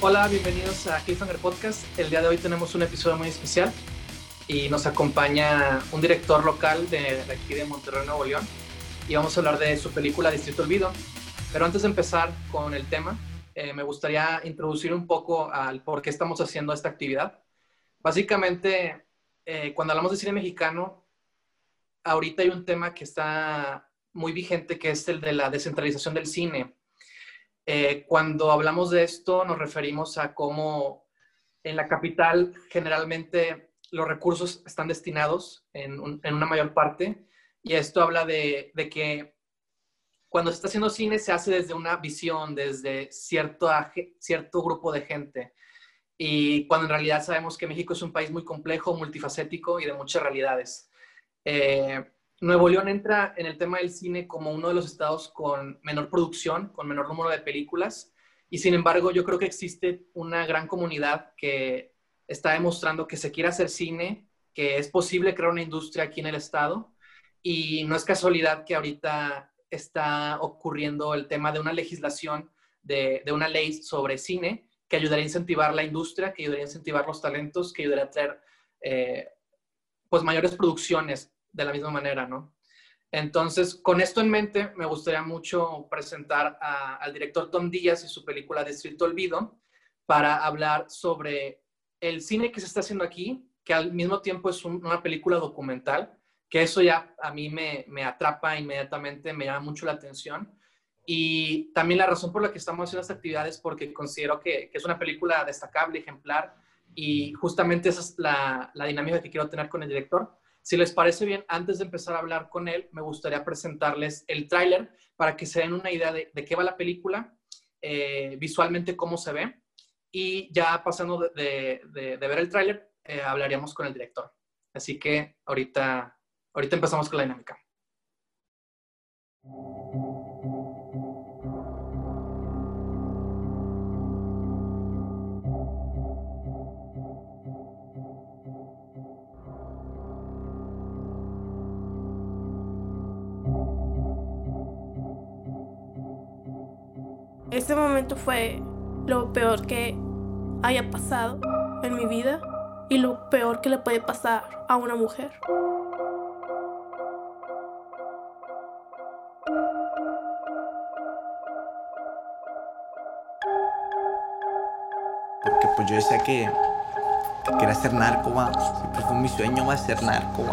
Hola, bienvenidos a Cliffhanger Podcast. El día de hoy tenemos un episodio muy especial y nos acompaña un director local de, aquí de Monterrey, Nuevo León. Y vamos a hablar de su película Distrito Olvido. Pero antes de empezar con el tema, eh, me gustaría introducir un poco al por qué estamos haciendo esta actividad. Básicamente, eh, cuando hablamos de cine mexicano, ahorita hay un tema que está muy vigente, que es el de la descentralización del cine. Eh, cuando hablamos de esto, nos referimos a cómo en la capital generalmente los recursos están destinados en, una mayor parte, y esto habla de, que cuando se está haciendo cine se hace desde una visión, desde cierto, cierto grupo de gente. Y cuando en realidad sabemos que México es un país muy complejo, multifacético y de muchas realidades. Eh, Nuevo León entra en el tema del cine como uno de los estados con menor producción, con menor número de películas, y sin embargo yo creo que existe una gran comunidad que está demostrando que se quiere hacer cine, que es posible crear una industria aquí en el estado, y no es casualidad que ahorita está ocurriendo el tema de una legislación, de, una ley sobre cine, que ayudaría a incentivar la industria, que ayudaría a incentivar los talentos, que ayudaría a traer eh, pues mayores producciones de la misma manera, ¿no? Entonces, con esto en mente, me gustaría mucho presentar al director Tom Díaz y su película Distrito Olvido para hablar sobre el cine que se está haciendo aquí, que al mismo tiempo es una película documental, que eso ya a mí me, atrapa inmediatamente, me llama mucho la atención. Y también la razón por la que estamos haciendo esta actividad es porque considero que, es una película destacable, ejemplar, y justamente esa es la, la dinámica que quiero tener con el director si les parece bien, antes de empezar a hablar con él, me gustaría presentarles el tráiler para que se den una idea de, qué va la película, eh, visualmente cómo se ve. Y ya pasando de, ver el tráiler, eh, hablaríamos con el director. Así que ahorita, ahorita empezamos con la dinámica. Este momento fue lo peor que haya pasado en mi vida y lo peor que le puede pasar a una mujer. Porque pues yo decía que, quería ser narco, va. Siempre fue mi sueño, va a ser narco,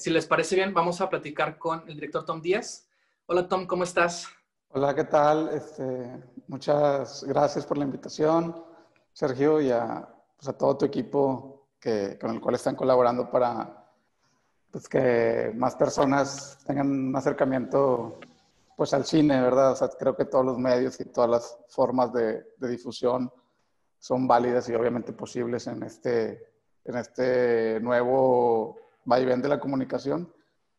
si les parece bien, vamos a platicar con el director Tom Díaz. Hola Tom, ¿cómo estás? Hola, ¿qué tal? Este, muchas gracias por la invitación, Sergio, y a, pues, a todo tu equipo que, con el cual están colaborando para pues, que más personas tengan un acercamiento pues, al cine, ¿verdad? O sea, creo que todos los medios y todas las formas de, de difusión son válidas y obviamente posibles en este, en este nuevo va y ven de la comunicación,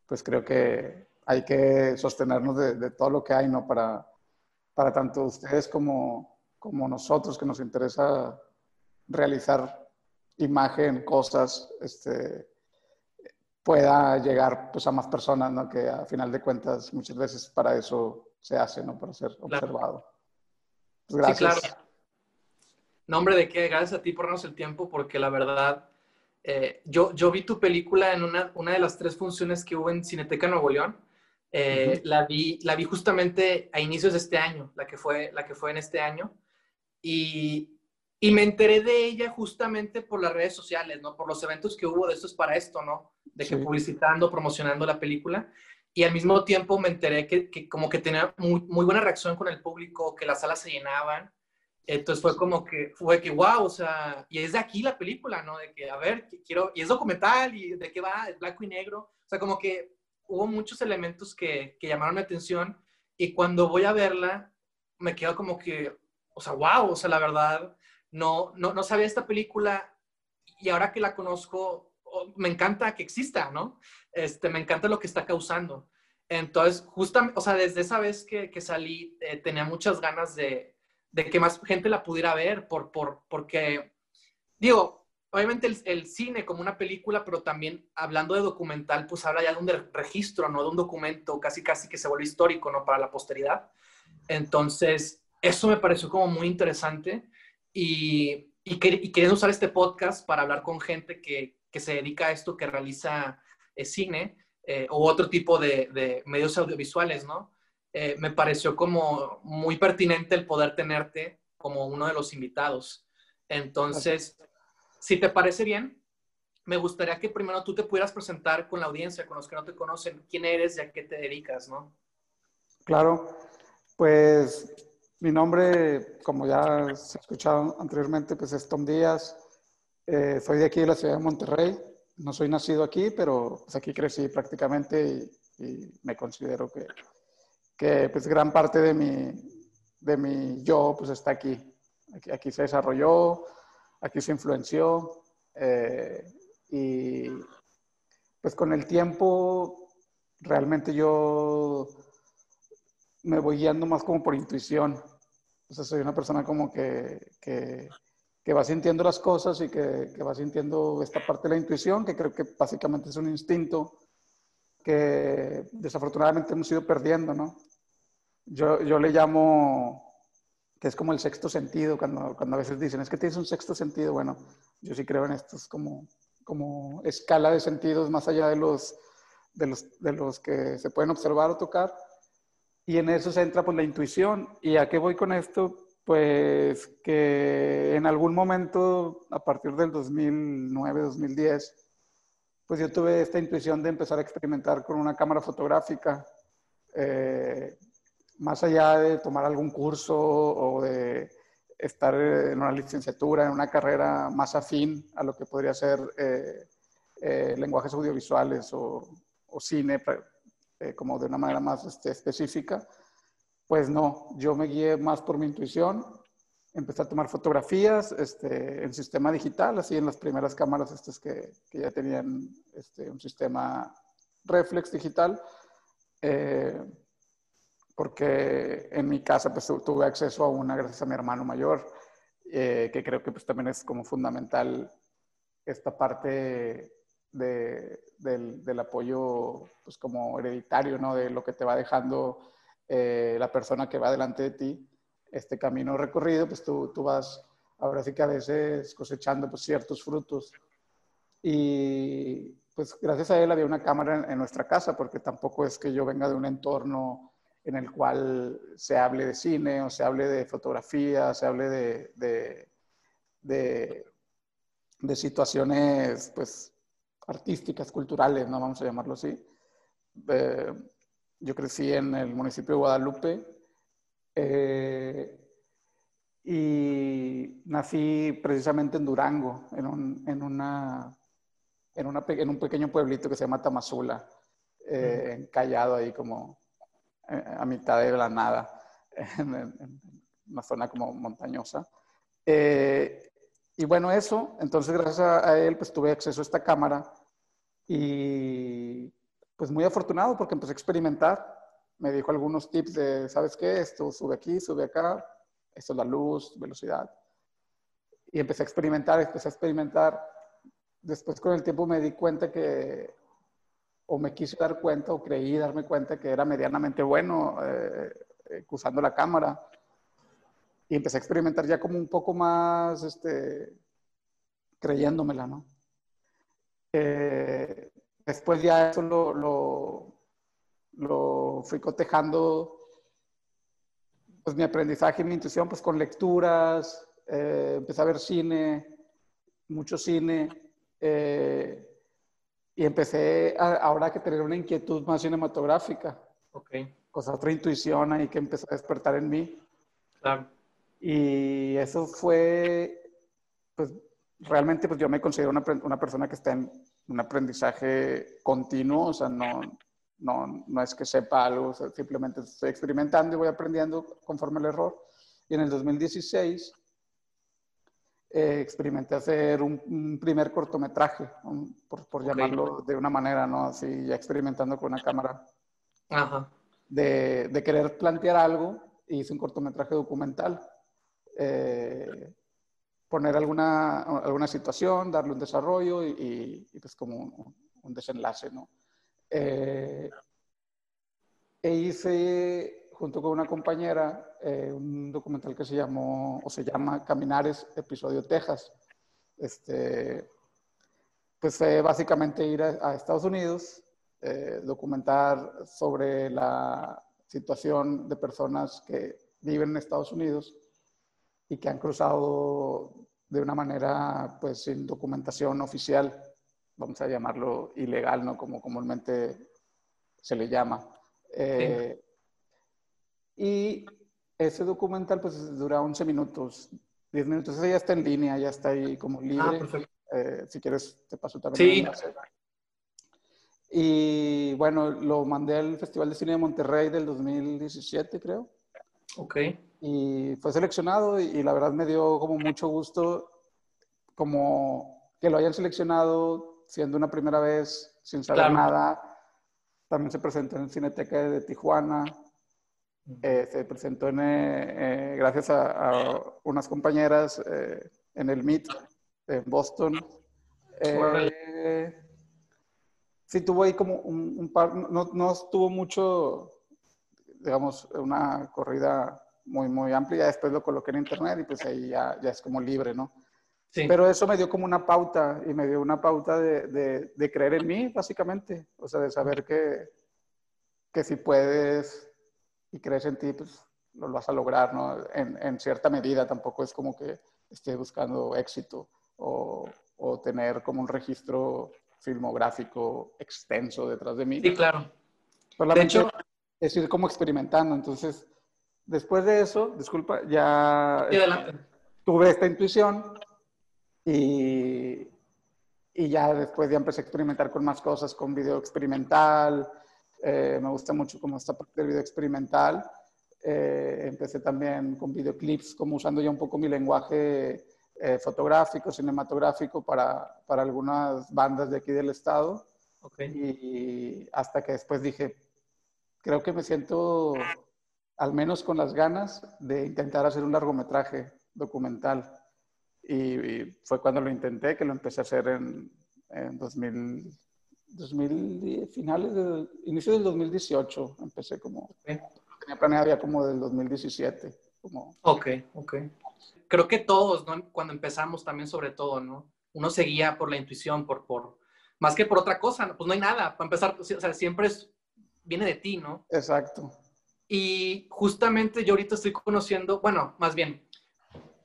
pues creo que hay que sostenernos de, todo lo que hay, ¿no? Para, para tanto ustedes como, como nosotros que nos interesa realizar imagen, cosas, este, pueda llegar pues, a más personas, ¿no? Que a final de cuentas muchas veces para eso se hace, ¿no? Para ser observado. Pues, gracias. Sí, claro. Nombre de qué, gracias a ti por darnos el tiempo, porque la verdad eh, yo, yo vi tu película en una, una de las tres funciones que hubo en Cineteca Nuevo León. Eh, la, vi, la vi justamente a inicios de este año, la que fue, la que fue en este año. Y, y me enteré de ella justamente por las redes sociales, ¿no? Por los eventos que hubo de estos para esto, ¿no? De que publicitando, promocionando la película. Y al mismo tiempo me enteré que, que como que tenía muy, muy, buena reacción con el público, que las salas se llenaban. Entonces fue como que, fue que, wow, o sea, y es de aquí la película, ¿no? De que, a ver, quiero, y es documental, y de qué va, es blanco y negro. O sea, como que hubo muchos elementos que, que llamaron mi atención Y cuando voy a verla, me quedo como que, o sea, wow, o sea, la verdad, no, no, no sabía esta película y ahora que la conozco, oh, me encanta que exista, ¿no? Este, me encanta lo que está causando. Entonces, justamente, o sea, desde esa vez que, que salí, eh, tenía muchas ganas de, de, que más gente la pudiera ver, por, por, porque, digo, obviamente el, cine como una película, pero también hablando de documental, pues habla ya de un registro, ¿no? De un documento casi, casi que se vuelve histórico, ¿no? Para la posteridad. Entonces, eso me pareció como muy interesante y, y, usar este podcast para hablar con gente que, que se dedica a esto, que realiza eh, cine eh, o otro tipo de medios audiovisuales, ¿no? Eh, me pareció como muy pertinente el poder tenerte como uno de los invitados. Entonces, si te parece bien, me gustaría que primero tú te pudieras presentar con la audiencia, con los que no te conocen, quién eres y a qué te dedicas, ¿no? Claro, pues mi nombre, como ya se ha escuchado anteriormente, pues es Tom Díaz. Eh, soy de aquí de la ciudad de Monterrey. No soy nacido aquí, pero pues aquí crecí prácticamente y, y me considero que, que, pues gran parte de mi, de mi yo pues está aquí. Aquí, se desarrolló, aquí se influenció eh, y pues con el tiempo realmente yo me voy guiando más como por intuición. O sea, soy una persona como que, que, que va sintiendo las cosas y que, que, va sintiendo esta parte de la intuición, que creo que básicamente es un instinto que desafortunadamente hemos ido perdiendo, ¿no? Yo, yo le llamo que es como el sexto sentido, cuando, cuando a veces dicen, es que tienes un sexto sentido, bueno, yo sí creo en estos como, como escala de sentidos más allá de los, de los, de los que se pueden observar o tocar, y en eso se entra pues la intuición. ¿Y a qué voy con esto? Pues que en algún momento, a partir del 2009, 2010, pues yo tuve esta intuición de empezar a experimentar con una cámara fotográfica. Eh, más allá de tomar algún curso o de estar en una licenciatura, en una carrera más afín a lo que podría ser eh, eh, lenguajes audiovisuales o, o cine, eh, como de una manera más este, específica, pues no, yo me guié más por mi intuición, empecé a tomar fotografías este, en sistema digital, así en las primeras cámaras estas que, que ya tenían este, un sistema reflex digital. Eh, porque en mi casa pues tuve acceso a una gracias a mi hermano mayor, eh, que creo que pues también es como fundamental esta parte de, del, del, apoyo pues como hereditario, ¿no? De lo que te va dejando eh, la persona que va delante de ti, este camino recorrido, pues tú, tú vas ahora sí que a veces cosechando pues ciertos frutos. Y pues gracias a él había una cámara en, en nuestra casa, porque tampoco es que yo venga de un entorno en el cual se hable de cine o se hable de fotografía, se hable de, de, de, de situaciones pues, artísticas, culturales, ¿no? vamos a llamarlo así. Eh, yo crecí en el municipio de Guadalupe eh, y nací precisamente en Durango, en un, en una, en, una, en un pequeño pueblito que se llama Tamazula, eh, encallado ahí como a mitad de la nada, en, una zona como montañosa. Eh, y bueno, eso, entonces gracias a, él pues tuve acceso a esta cámara y pues muy afortunado porque empecé a experimentar. Me dijo algunos tips de, ¿sabes qué? Esto sube aquí, sube acá, esto es la luz, velocidad. Y empecé a experimentar, empecé a experimentar. Después con el tiempo me di cuenta que o me quise dar cuenta o creí darme cuenta que era medianamente bueno eh, eh, usando la cámara. Y empecé a experimentar ya como un poco más, este, creyéndomela, ¿no? Eh, después ya eso lo, lo, fui cotejando, pues mi aprendizaje y mi intuición, pues con lecturas, eh, empecé a ver cine, mucho cine, y empecé a, ahora que tener una inquietud más cinematográfica. Ok. Cosa, otra intuición ahí que empezó a despertar en mí. Claro. Y eso fue, pues realmente pues yo me considero una, una persona que está en un aprendizaje continuo, o sea, no, no, no es que sepa algo, simplemente estoy experimentando y voy aprendiendo conforme el error. Y en el 2016 eh, experimenté hacer un, primer cortometraje, por, por llamarlo de una manera, ¿no? Así, ya experimentando con una cámara. Ajá. De, de, querer plantear algo, hice un cortometraje documental. Eh, poner alguna, alguna situación, darle un desarrollo y, y, pues como un, un desenlace, ¿no? Eh, e hice junto con una compañera eh, un documental que se llamó o se llama Caminares, episodio Texas. Este, pues fue básicamente ir a, Estados Unidos, eh, documentar sobre la situación de personas que viven en Estados Unidos y que han cruzado de una manera, pues, sin documentación oficial, vamos a llamarlo ilegal, ¿no? Como comúnmente se le llama. Eh, y ese documental pues dura 11 minutos, 10 minutos. Ese ya está en línea, ya está ahí como ah, libre. Eh, si quieres, te paso también. Sí. Y bueno, lo mandé al Festival de Cine de Monterrey del 2017, creo. Ok. Y fue seleccionado y, la verdad me dio como mucho gusto como que lo hayan seleccionado siendo una primera vez, sin saber nada. También se presentó en Cineteca de Tijuana. Eh, se presentó en, eh, eh, gracias a, unas compañeras en el MIT en Boston. sí, tuvo ahí como un, par, no, no, estuvo mucho, digamos, una corrida muy, muy amplia. Después lo coloqué en internet y pues ahí ya, ya es como libre, ¿no? Sí. Pero eso me dio como una pauta y me dio una pauta de, de, de creer en mí, básicamente. O sea, de saber que, que si puedes y crees en ti, pues lo vas a lograr, ¿no? En, en cierta medida tampoco es como que esté buscando éxito o, o, tener como un registro filmográfico extenso detrás de mí. Sí, claro. de hecho, es ir como experimentando. Entonces, después de eso, disculpa, ya tuve esta intuición y, y ya después ya empecé a experimentar con más cosas, con video experimental, eh, me gusta mucho como esta parte del video experimental. Eh, empecé también con videoclips, como usando ya un poco mi lenguaje eh, fotográfico, cinematográfico para, para, algunas bandas de aquí del estado. Okay. Y, hasta que después dije, creo que me siento al menos con las ganas de intentar hacer un largometraje documental. Y, fue cuando lo intenté, que lo empecé a hacer en, en 2000, 2010, finales del inicio del 2018 empecé como tenía planeado ya como del 2017 como ok ok. Creo que todos ¿no? cuando empezamos también sobre todo no uno seguía por la intuición por por más que por otra cosa pues no hay nada para empezar o sea siempre es viene de ti no exacto. Y justamente yo ahorita estoy conociendo bueno más bien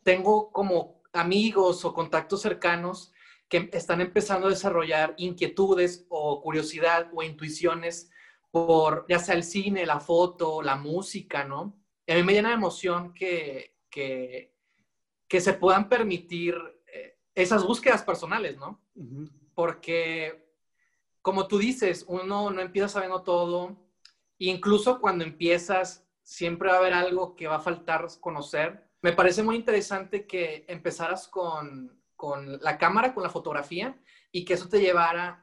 tengo como amigos o contactos cercanos que están empezando a desarrollar inquietudes o curiosidad o intuiciones por ya sea el cine, la foto, la música, ¿no? Y a mí me llena de emoción que, que, que se puedan permitir eh, esas búsquedas personales, ¿no? Porque, como tú dices, uno no empieza sabiendo todo, incluso cuando empiezas, siempre va a haber algo que va a faltar conocer. Me parece muy interesante que empezaras con, con la cámara, con la fotografía, y que eso te llevara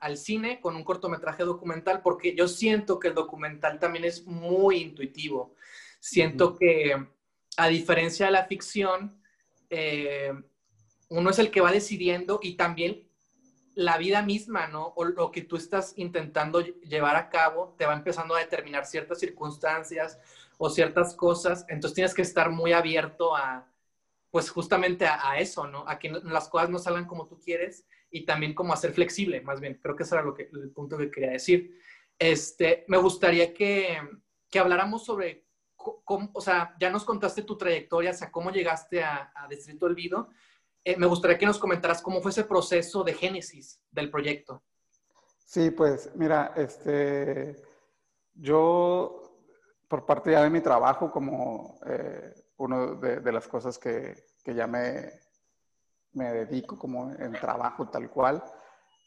al cine con un cortometraje documental, porque yo siento que el documental también es muy intuitivo. Siento que, a diferencia de la ficción, eh, uno es el que va decidiendo y también la vida misma, ¿no? O lo que tú estás intentando llevar a cabo te va empezando a determinar ciertas circunstancias o ciertas cosas, entonces tienes que estar muy abierto a, pues justamente a, eso, ¿no? A que las cosas no salgan como tú quieres y también como a ser flexible, más bien. Creo que ese era lo que, el punto que quería decir. Este, me gustaría que, que habláramos sobre cómo, o sea, ya nos contaste tu trayectoria, o sea, cómo llegaste a, a Distrito Olvido. Eh, me gustaría que nos comentaras cómo fue ese proceso de génesis del proyecto. Sí, pues mira, este, yo, por parte ya de mi trabajo como eh, una de, las cosas que, que ya me, me, dedico como en trabajo tal cual.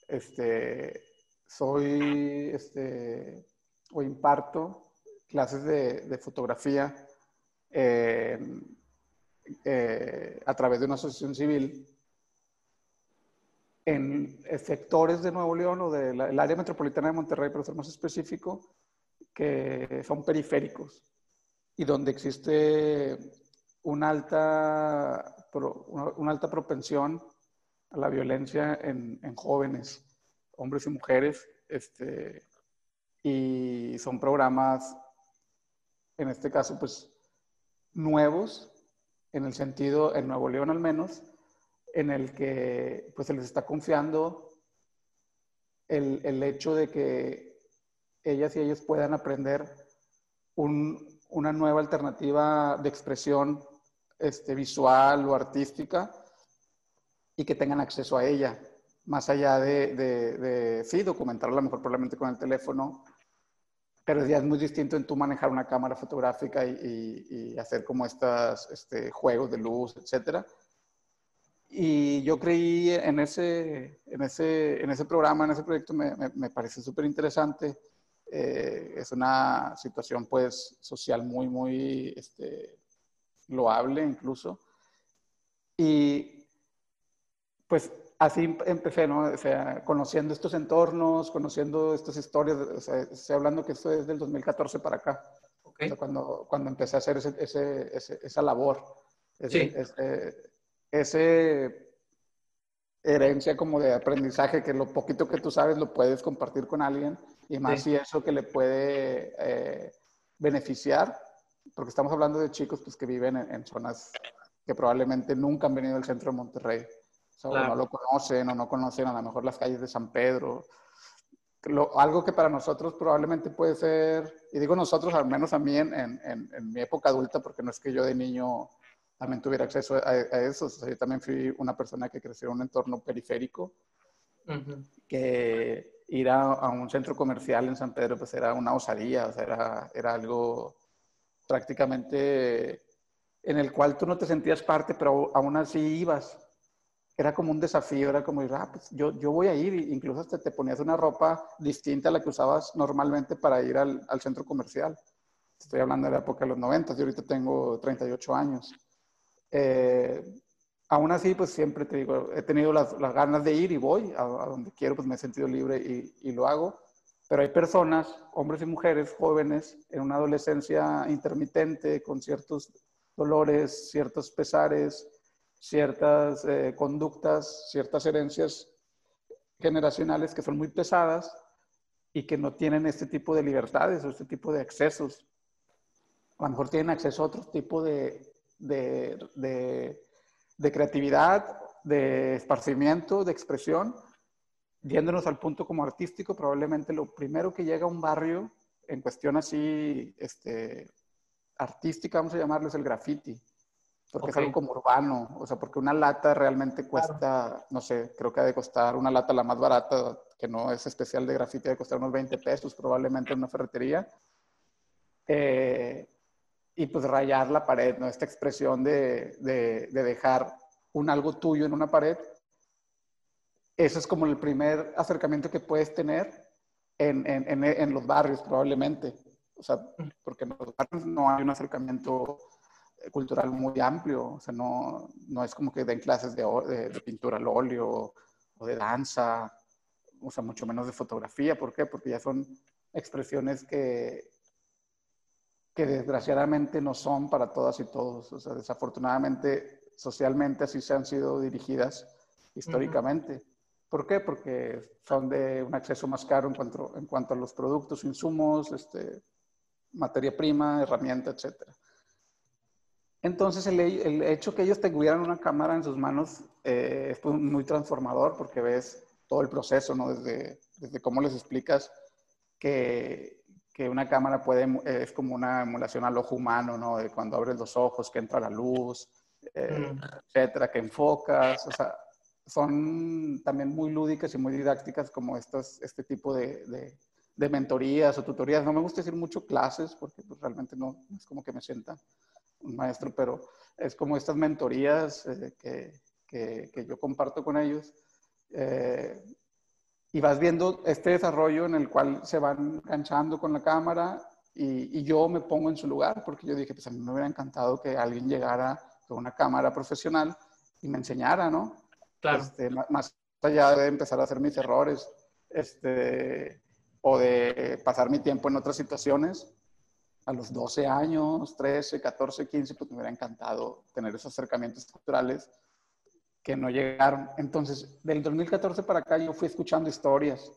Este, soy, este, o imparto clases de, fotografía eh, a través de una asociación civil en sectores de Nuevo León o del área metropolitana de Monterrey, pero ser más específico, que son periféricos y donde existe una alta, una alta propensión a la violencia en, en jóvenes, hombres y mujeres, este, y son programas, en este caso, pues nuevos, en el sentido, en Nuevo León al menos, en el que pues se les está confiando el, el hecho de que ellas y ellos puedan aprender un, una nueva alternativa de expresión este, visual o artística y que tengan acceso a ella, más allá de, de, sí, documentarla mejor probablemente con el teléfono, pero ya es muy distinto en tú manejar una cámara fotográfica y, y, hacer como estos este, juegos de luz, etcétera. Y yo creí en ese, en ese, en ese programa, en ese proyecto, me, me, me parece súper interesante. Eh, es una situación pues social muy, muy este, loable incluso. Y pues así empecé, ¿no? O sea, conociendo estos entornos, conociendo estas historias, o sea, estoy hablando que esto es del 2014 para acá, cuando, cuando empecé a hacer ese, ese, esa labor. Ese, sí ese herencia como de aprendizaje, que lo poquito que tú sabes lo puedes compartir con alguien y más si eso que le puede eh, beneficiar, porque estamos hablando de chicos pues, que viven en, zonas que probablemente nunca han venido al centro de Monterrey, o, no lo conocen o no conocen a lo mejor las calles de San Pedro. algo que para nosotros probablemente puede ser, y digo nosotros, al menos a mí en, en, en mi época adulta, porque no es que yo de niño también tuviera acceso a, eso. yo también fui una persona que creció en un entorno periférico, que ir a, un centro comercial en San Pedro pues era una osadía, o sea, era, era algo prácticamente en el cual tú no te sentías parte, pero aún así ibas. Era como un desafío, era como, ah, pues yo, yo voy a ir, incluso hasta te ponías una ropa distinta a la que usabas normalmente para ir al, al centro comercial. Estoy hablando de la época de los 90, yo ahorita tengo 38 años. Eh, aún así, pues siempre te digo, he tenido las, ganas de ir y voy a, donde quiero, pues me he sentido libre y, y, lo hago. Pero hay personas, hombres y mujeres jóvenes, en una adolescencia intermitente, con ciertos dolores, ciertos pesares, ciertas eh, conductas, ciertas herencias generacionales que son muy pesadas y que no tienen este tipo de libertades o este tipo de accesos. A lo mejor tienen acceso a otro tipo de, de, creatividad, de esparcimiento, de expresión, viéndonos al punto como artístico, probablemente lo primero que llega a un barrio en cuestión así este, artística, vamos a llamarlo, es el graffiti. Porque es algo como urbano, o sea, porque una lata realmente cuesta, no sé, creo que ha de costar una lata la más barata, que no es especial de graffiti, ha de costar unos 20 pesos probablemente en una ferretería. Eh, y pues rayar la pared, ¿no? Esta expresión de, de, dejar un algo tuyo en una pared. Eso es como el primer acercamiento que puedes tener en, en, en, los barrios, probablemente. O sea, porque en los barrios no hay un acercamiento cultural muy amplio. O sea, no, no es como que den clases de, de, de pintura al óleo o de danza, o sea, mucho menos de fotografía. ¿Por qué? Porque ya son expresiones que, que desgraciadamente no son para todas y todos. O sea, desafortunadamente, socialmente así se han sido dirigidas históricamente. ¿Por qué? Porque son de un acceso más caro en cuanto, en cuanto a los productos, insumos, este, materia prima, herramienta, etc. Entonces, el, el, hecho que ellos tuvieran una cámara en sus manos eh, es muy transformador porque ves todo el proceso, ¿no? Desde, desde cómo les explicas que que una cámara puede, es como una emulación al ojo humano, ¿no? De cuando abres los ojos, que entra la luz, eh, mm. etcétera, que enfocas, o sea, son también muy lúdicas y muy didácticas como estas, este tipo de, de, mentorías o tutorías. No me gusta decir mucho clases porque pues, realmente no, es como que me sienta un maestro, pero es como estas mentorías eh, que, que, que, yo comparto con ellos. Eh, y vas viendo este desarrollo en el cual se van enganchando con la cámara y, y, yo me pongo en su lugar porque yo dije, pues a mí me hubiera encantado que alguien llegara con una cámara profesional y me enseñara, ¿no? Claro. Este, más allá de empezar a hacer mis errores este, o de pasar mi tiempo en otras situaciones, a los 12 años, 13, 14, 15, pues me hubiera encantado tener esos acercamientos culturales que no llegaron. Entonces, del 2014 para acá yo fui escuchando historias,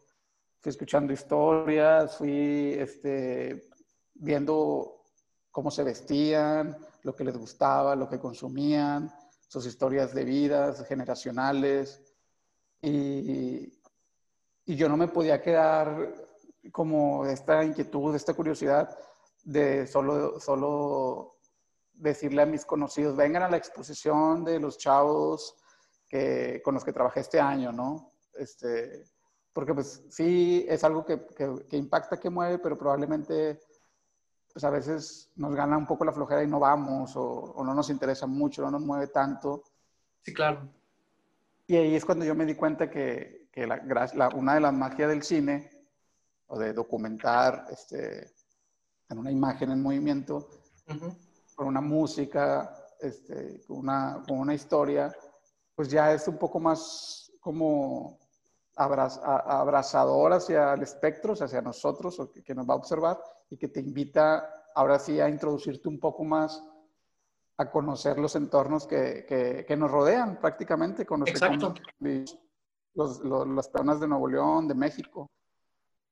fui escuchando historias, fui este, viendo cómo se vestían, lo que les gustaba, lo que consumían, sus historias de vidas generacionales. Y, y yo no me podía quedar como esta inquietud, esta curiosidad de solo, solo decirle a mis conocidos, vengan a la exposición de los chavos que, con los que trabajé este año, ¿no? Este, porque pues sí, es algo que, que, impacta, que mueve, pero probablemente pues a veces nos gana un poco la flojera y no vamos o, o no nos interesa mucho, no nos mueve tanto. Sí, claro. Y ahí es cuando yo me di cuenta que, que la, la, una de las magias del cine o de documentar este, en una imagen en movimiento, con una música, este, con, una, con una historia, pues ya es un poco más como abrazador hacia el espectro, hacia nosotros, o que, nos va a observar, y que te invita ahora sí a introducirte un poco más a conocer los entornos que, que, nos rodean prácticamente, con los Exacto. los, los, las personas de Nuevo León, de México.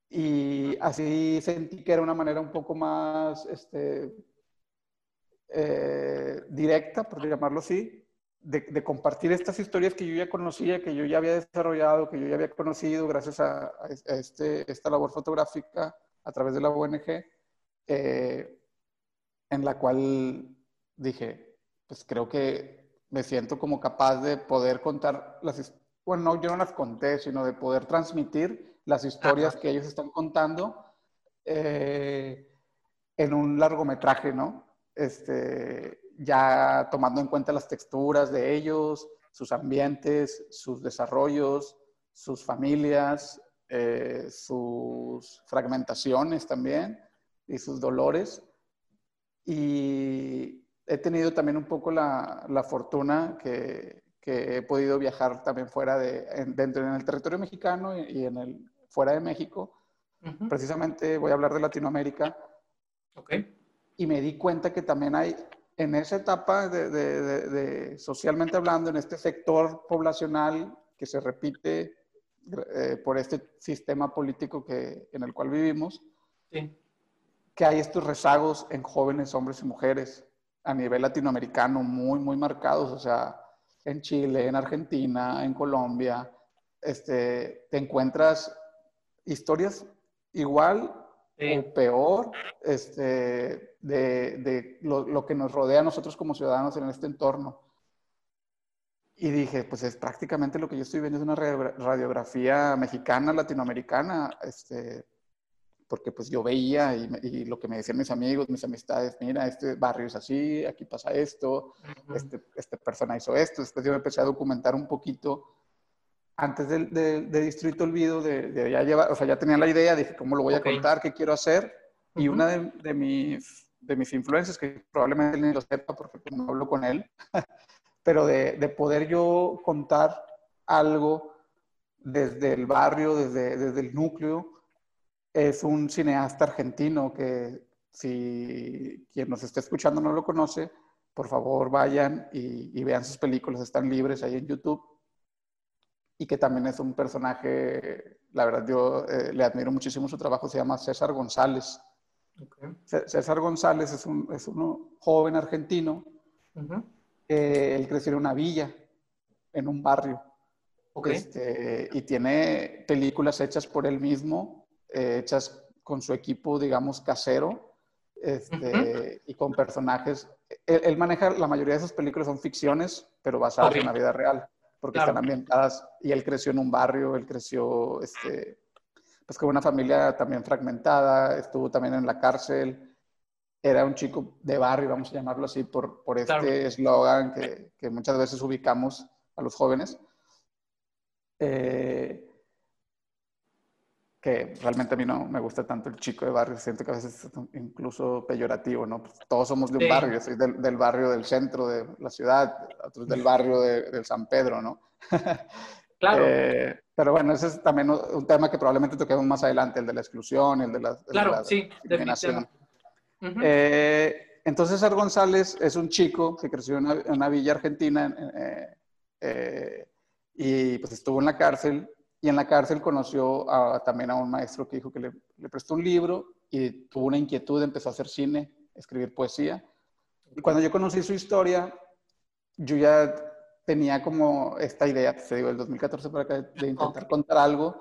Y así sentí que era una manera un poco más este, eh, directa, por llamarlo así, de, compartir estas historias que yo ya conocía, que yo ya había desarrollado, que yo ya había conocido gracias a, este, esta labor fotográfica a través de la ONG, eh, en la cual dije, pues creo que me siento como capaz de poder contar las bueno, no, yo no las conté, sino de poder transmitir las historias que ellos están contando eh, en un largometraje, ¿no? Este, ya tomando en cuenta las texturas de ellos, sus ambientes, sus desarrollos, sus familias, eh, sus fragmentaciones también y sus dolores. Y he tenido también un poco la, la fortuna que, que, he podido viajar también fuera de, dentro en el territorio mexicano y, en el, fuera de México. Precisamente voy a hablar de Latinoamérica. Okay. Y me di cuenta que también hay en esa etapa de, socialmente hablando, en este sector poblacional que se repite eh, por este sistema político que, en el cual vivimos, que hay estos rezagos en jóvenes hombres y mujeres a nivel latinoamericano muy, muy marcados, o sea, en Chile, en Argentina, en Colombia, este, te encuentras historias igual o peor este, de, de lo, lo, que nos rodea a nosotros como ciudadanos en este entorno. Y dije, pues es prácticamente lo que yo estoy viendo, es una radiografía mexicana, latinoamericana, este, porque pues yo veía y, lo que me decían mis amigos, mis amistades, mira, este barrio es así, aquí pasa esto, este, esta persona hizo esto. Después yo me empecé a documentar un poquito antes de, de, Distrito Olvido, de, ya llevar, o sea, ya tenía la idea, dije, ¿cómo lo voy a contar? ¿Qué quiero hacer? Y una de, mis, de mis influencias, que probablemente ni lo sepa porque no hablo con él, pero de, poder yo contar algo desde el barrio, desde, desde el núcleo, es un cineasta argentino que si quien nos está escuchando no lo conoce, por favor vayan y, y vean sus películas, están libres ahí en YouTube. Y que también es un personaje, la verdad yo eh, le admiro muchísimo su trabajo, se llama César González. César González es un, es un joven argentino que él creció en una villa, en un barrio. Este, y tiene películas hechas por él mismo, eh, hechas con su equipo, digamos, casero, este, y con personajes. Él, maneja, la mayoría de sus películas son ficciones, pero basadas en la vida real porque están ambientadas y él creció en un barrio, él creció este, pues con una familia también fragmentada, estuvo también en la cárcel, era un chico de barrio, vamos a llamarlo así, por, por este eslogan que, que, muchas veces ubicamos a los jóvenes. Eh, que realmente a mí no me gusta tanto el chico de barrio, siento que a veces es incluso peyorativo, ¿no? Pues todos somos de un barrio, soy del, del, barrio del centro de la ciudad, otros del barrio de, del San Pedro, ¿no? Claro. Eh, pero bueno, ese es también un tema que probablemente toquemos más adelante, el de la exclusión, el de la, claro, de la sí, discriminación. Eh, entonces, César González es un chico que creció en una, en una villa argentina eh, eh, y pues estuvo en la cárcel y en la cárcel conoció a, también a un maestro que dijo que le, le, prestó un libro y tuvo una inquietud, empezó a hacer cine, escribir poesía. Y cuando yo conocí su historia, yo ya tenía como esta idea, te digo, el 2014 para acá, de intentar contar algo,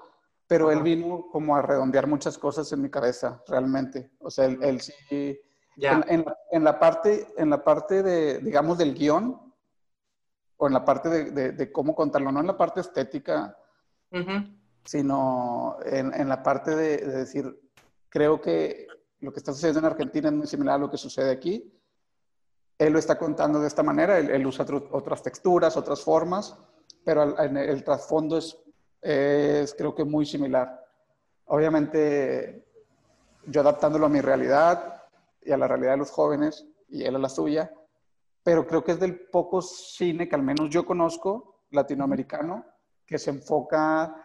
pero él vino como a redondear muchas cosas en mi cabeza, realmente. O sea, él, él sí... En, en, en, la parte, en la parte de, digamos, del guion, o en la parte de, de, de cómo contarlo, no en la parte estética, uh -huh. sino en, en, la parte de, de, decir, creo que lo que está sucediendo en Argentina es muy similar a lo que sucede aquí. Él lo está contando de esta manera, él, él usa otro, otras texturas, otras formas, pero el, el trasfondo es, es, creo que muy similar. Obviamente, yo adaptándolo a mi realidad y a la realidad de los jóvenes, y él a la suya, pero creo que es del poco cine que al menos yo conozco, latinoamericano, que se enfoca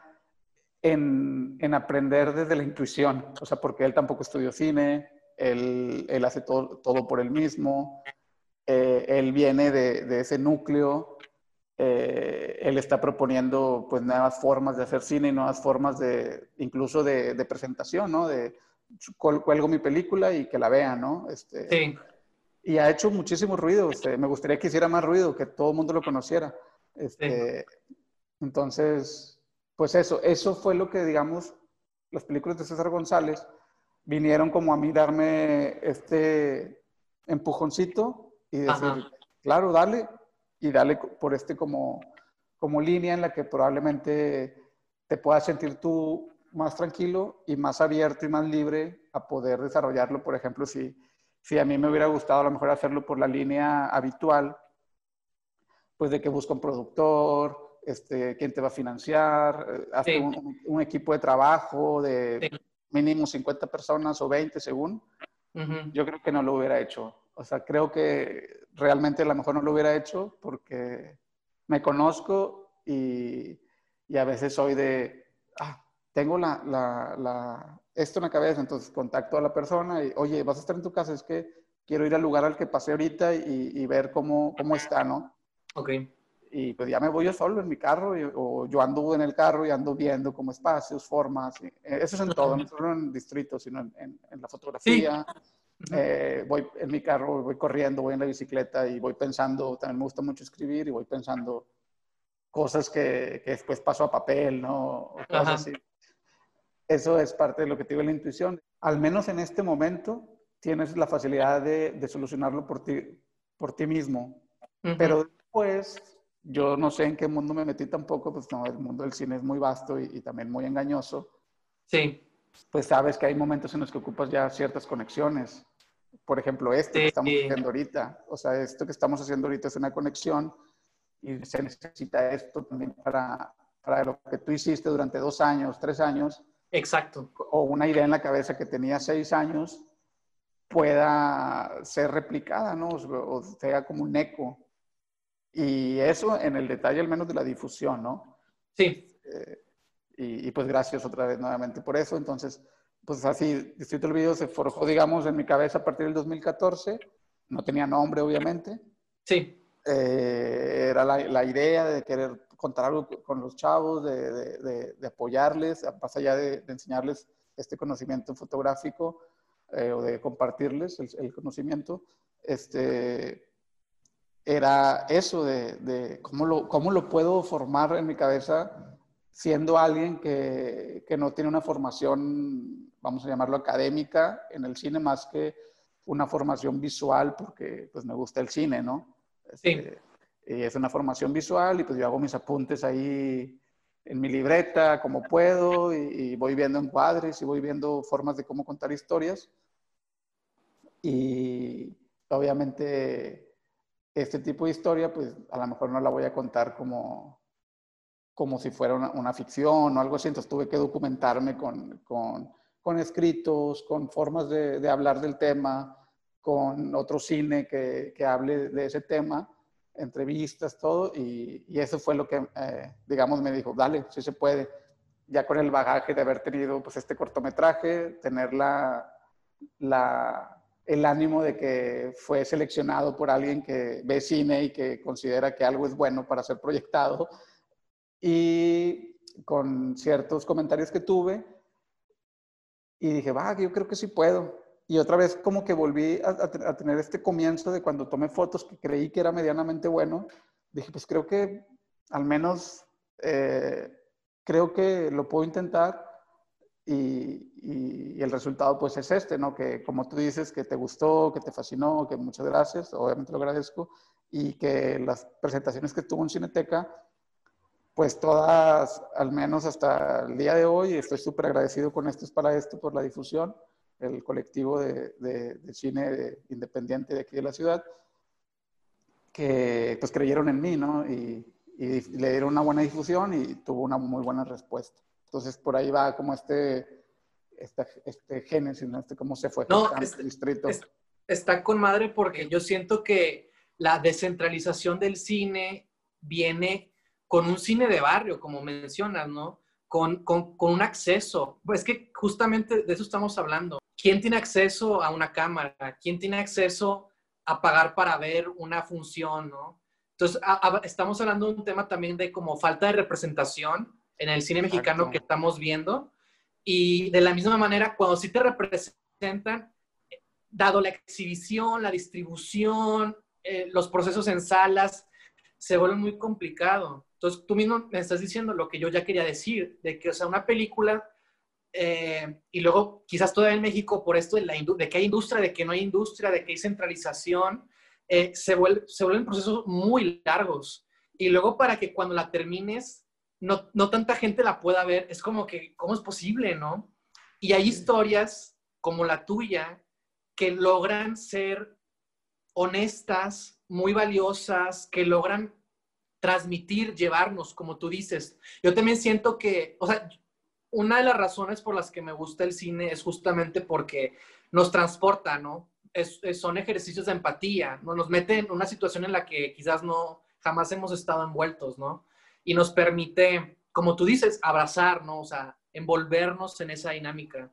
en, en, aprender desde la intuición, o sea, porque él tampoco estudió cine, él, él hace todo, todo, por él mismo, eh, él viene de, de ese núcleo, eh, él está proponiendo pues nuevas formas de hacer cine y nuevas formas de, incluso de, de presentación, ¿no? De cuelgo mi película y que la vean, ¿no? Este, sí. Y ha hecho muchísimo ruido, este, me gustaría que hiciera más ruido, que todo el mundo lo conociera. Este, sí. Entonces, pues eso, eso fue lo que, digamos, las películas de César González vinieron como a mí darme este empujoncito y decir, Ajá. claro, dale, y dale por este como, como línea en la que probablemente te puedas sentir tú más tranquilo y más abierto y más libre a poder desarrollarlo. Por ejemplo, si, si a mí me hubiera gustado a lo mejor hacerlo por la línea habitual, pues de que busca un productor, este, quién te va a financiar, eh, hace sí. un, un, equipo de trabajo de sí. mínimo 50 personas o 20 según, uh -huh. yo creo que no lo hubiera hecho. O sea, creo que realmente a lo mejor no lo hubiera hecho porque me conozco y, y a veces soy de, ah, tengo la, la, la, esto en la cabeza, entonces contacto a la persona y, oye, vas a estar en tu casa, es que quiero ir al lugar al que pasé ahorita y, y ver cómo, cómo está, ¿no? Ok y pues ya me voy yo solo en mi carro y, o yo ando en el carro y ando viendo como espacios, formas. Eh, eso es en todo, no solo en distrito, sino en, en, en la fotografía. Sí. Eh, voy en mi carro, voy corriendo, voy en la bicicleta y voy pensando, también me gusta mucho escribir y voy pensando cosas que, que después paso a papel, ¿no? O cosas así. Eso es parte de lo que te digo la intuición. Al menos en este momento tienes la facilidad de, de solucionarlo por ti, por ti mismo. Uh -huh. Pero después yo no sé en qué mundo me metí tampoco, pues no, el mundo del cine es muy vasto y, y, también muy engañoso. Sí. Pues sabes que hay momentos en los que ocupas ya ciertas conexiones. Por ejemplo, esto sí. que estamos haciendo ahorita. O sea, esto que estamos haciendo ahorita es una conexión y se necesita esto también para, para lo que tú hiciste durante dos años, tres años. Exacto. O una idea en la cabeza que tenía seis años pueda ser replicada, ¿no? O sea, como un eco y eso en el detalle al menos de la difusión, ¿no? Sí. Eh, y, y, pues gracias otra vez nuevamente por eso. Entonces, pues así, Distrito del Video se forjó, digamos, en mi cabeza a partir del 2014. No tenía nombre, obviamente. Sí. Eh, era la, la, idea de querer contar algo con los chavos, de, de, de, de apoyarles, más allá de, enseñarles este conocimiento fotográfico eh, o de compartirles el, el conocimiento. Este, era eso de, de, cómo, lo, cómo lo puedo formar en mi cabeza siendo alguien que, que, no tiene una formación, vamos a llamarlo académica en el cine, más que una formación visual, porque pues me gusta el cine, ¿no? Sí. Este, y es una formación visual y pues yo hago mis apuntes ahí en mi libreta como puedo y, y voy viendo encuadres y voy viendo formas de cómo contar historias. Y obviamente este tipo de historia, pues a lo mejor no la voy a contar como, como si fuera una, ficción o algo así, entonces tuve que documentarme con, con, escritos, con formas de, de, hablar del tema, con otro cine que, que, hable de ese tema, entrevistas, todo, y, y eso fue lo que, eh, digamos, me dijo, dale, sí se puede. Ya con el bagaje de haber tenido pues este cortometraje, tener la, la, el ánimo de que fue seleccionado por alguien que ve cine y que considera que algo es bueno para ser proyectado, y con ciertos comentarios que tuve, y dije, va, yo creo que sí puedo. Y otra vez como que volví a, tener este comienzo de cuando tomé fotos que creí que era medianamente bueno, dije, pues creo que al menos eh, creo que lo puedo intentar y, y, el resultado pues es este, ¿no? Que como tú dices, que te gustó, que te fascinó, que muchas gracias, obviamente lo agradezco, y que las presentaciones que tuvo en Cineteca pues todas, al menos hasta el día de hoy, estoy súper agradecido con Esto es para esto por la difusión, el colectivo de, de, cine independiente de aquí de la ciudad, que pues creyeron en mí, ¿no? Y, le dieron una buena difusión y tuvo una muy buena respuesta. Entonces, por ahí va como este, este, este génesis, ¿no? Este cómo se fue no, este, distrito. está con madre porque yo siento que la descentralización del cine viene con un cine de barrio, como mencionas, ¿no? Con, con, con, un acceso. Pues que justamente de eso estamos hablando. ¿Quién tiene acceso a una cámara? ¿Quién tiene acceso a pagar para ver una función, ¿no? Entonces, estamos hablando de un tema también de como falta de representación en el cine mexicano que estamos viendo. Y de la misma manera, cuando sí te representan, dado la exhibición, la distribución, eh, los procesos en salas, se vuelve muy complicado. Entonces, tú mismo me estás diciendo lo que yo ya quería decir, de que, o sea, una película, eh, y luego quizás todavía en México, por esto de, la de que hay industria, de que no hay industria, de que hay centralización, eh, se, vuelve, se vuelven procesos muy largos. Y luego para que cuando la termines, no, no tanta gente la pueda ver, es como que, ¿cómo es posible, no? Y hay historias como la tuya que logran ser honestas, muy valiosas, que logran transmitir, llevarnos, como tú dices. Yo también siento que, o sea, una de las razones por las que me gusta el cine es justamente porque nos transporta, ¿no? Es, son ejercicios de empatía, ¿no? Nos mete en una situación en la que quizás no, jamás hemos estado envueltos, ¿no? Y nos permite, como tú dices, abrazar, ¿no? O sea, envolvernos en esa dinámica.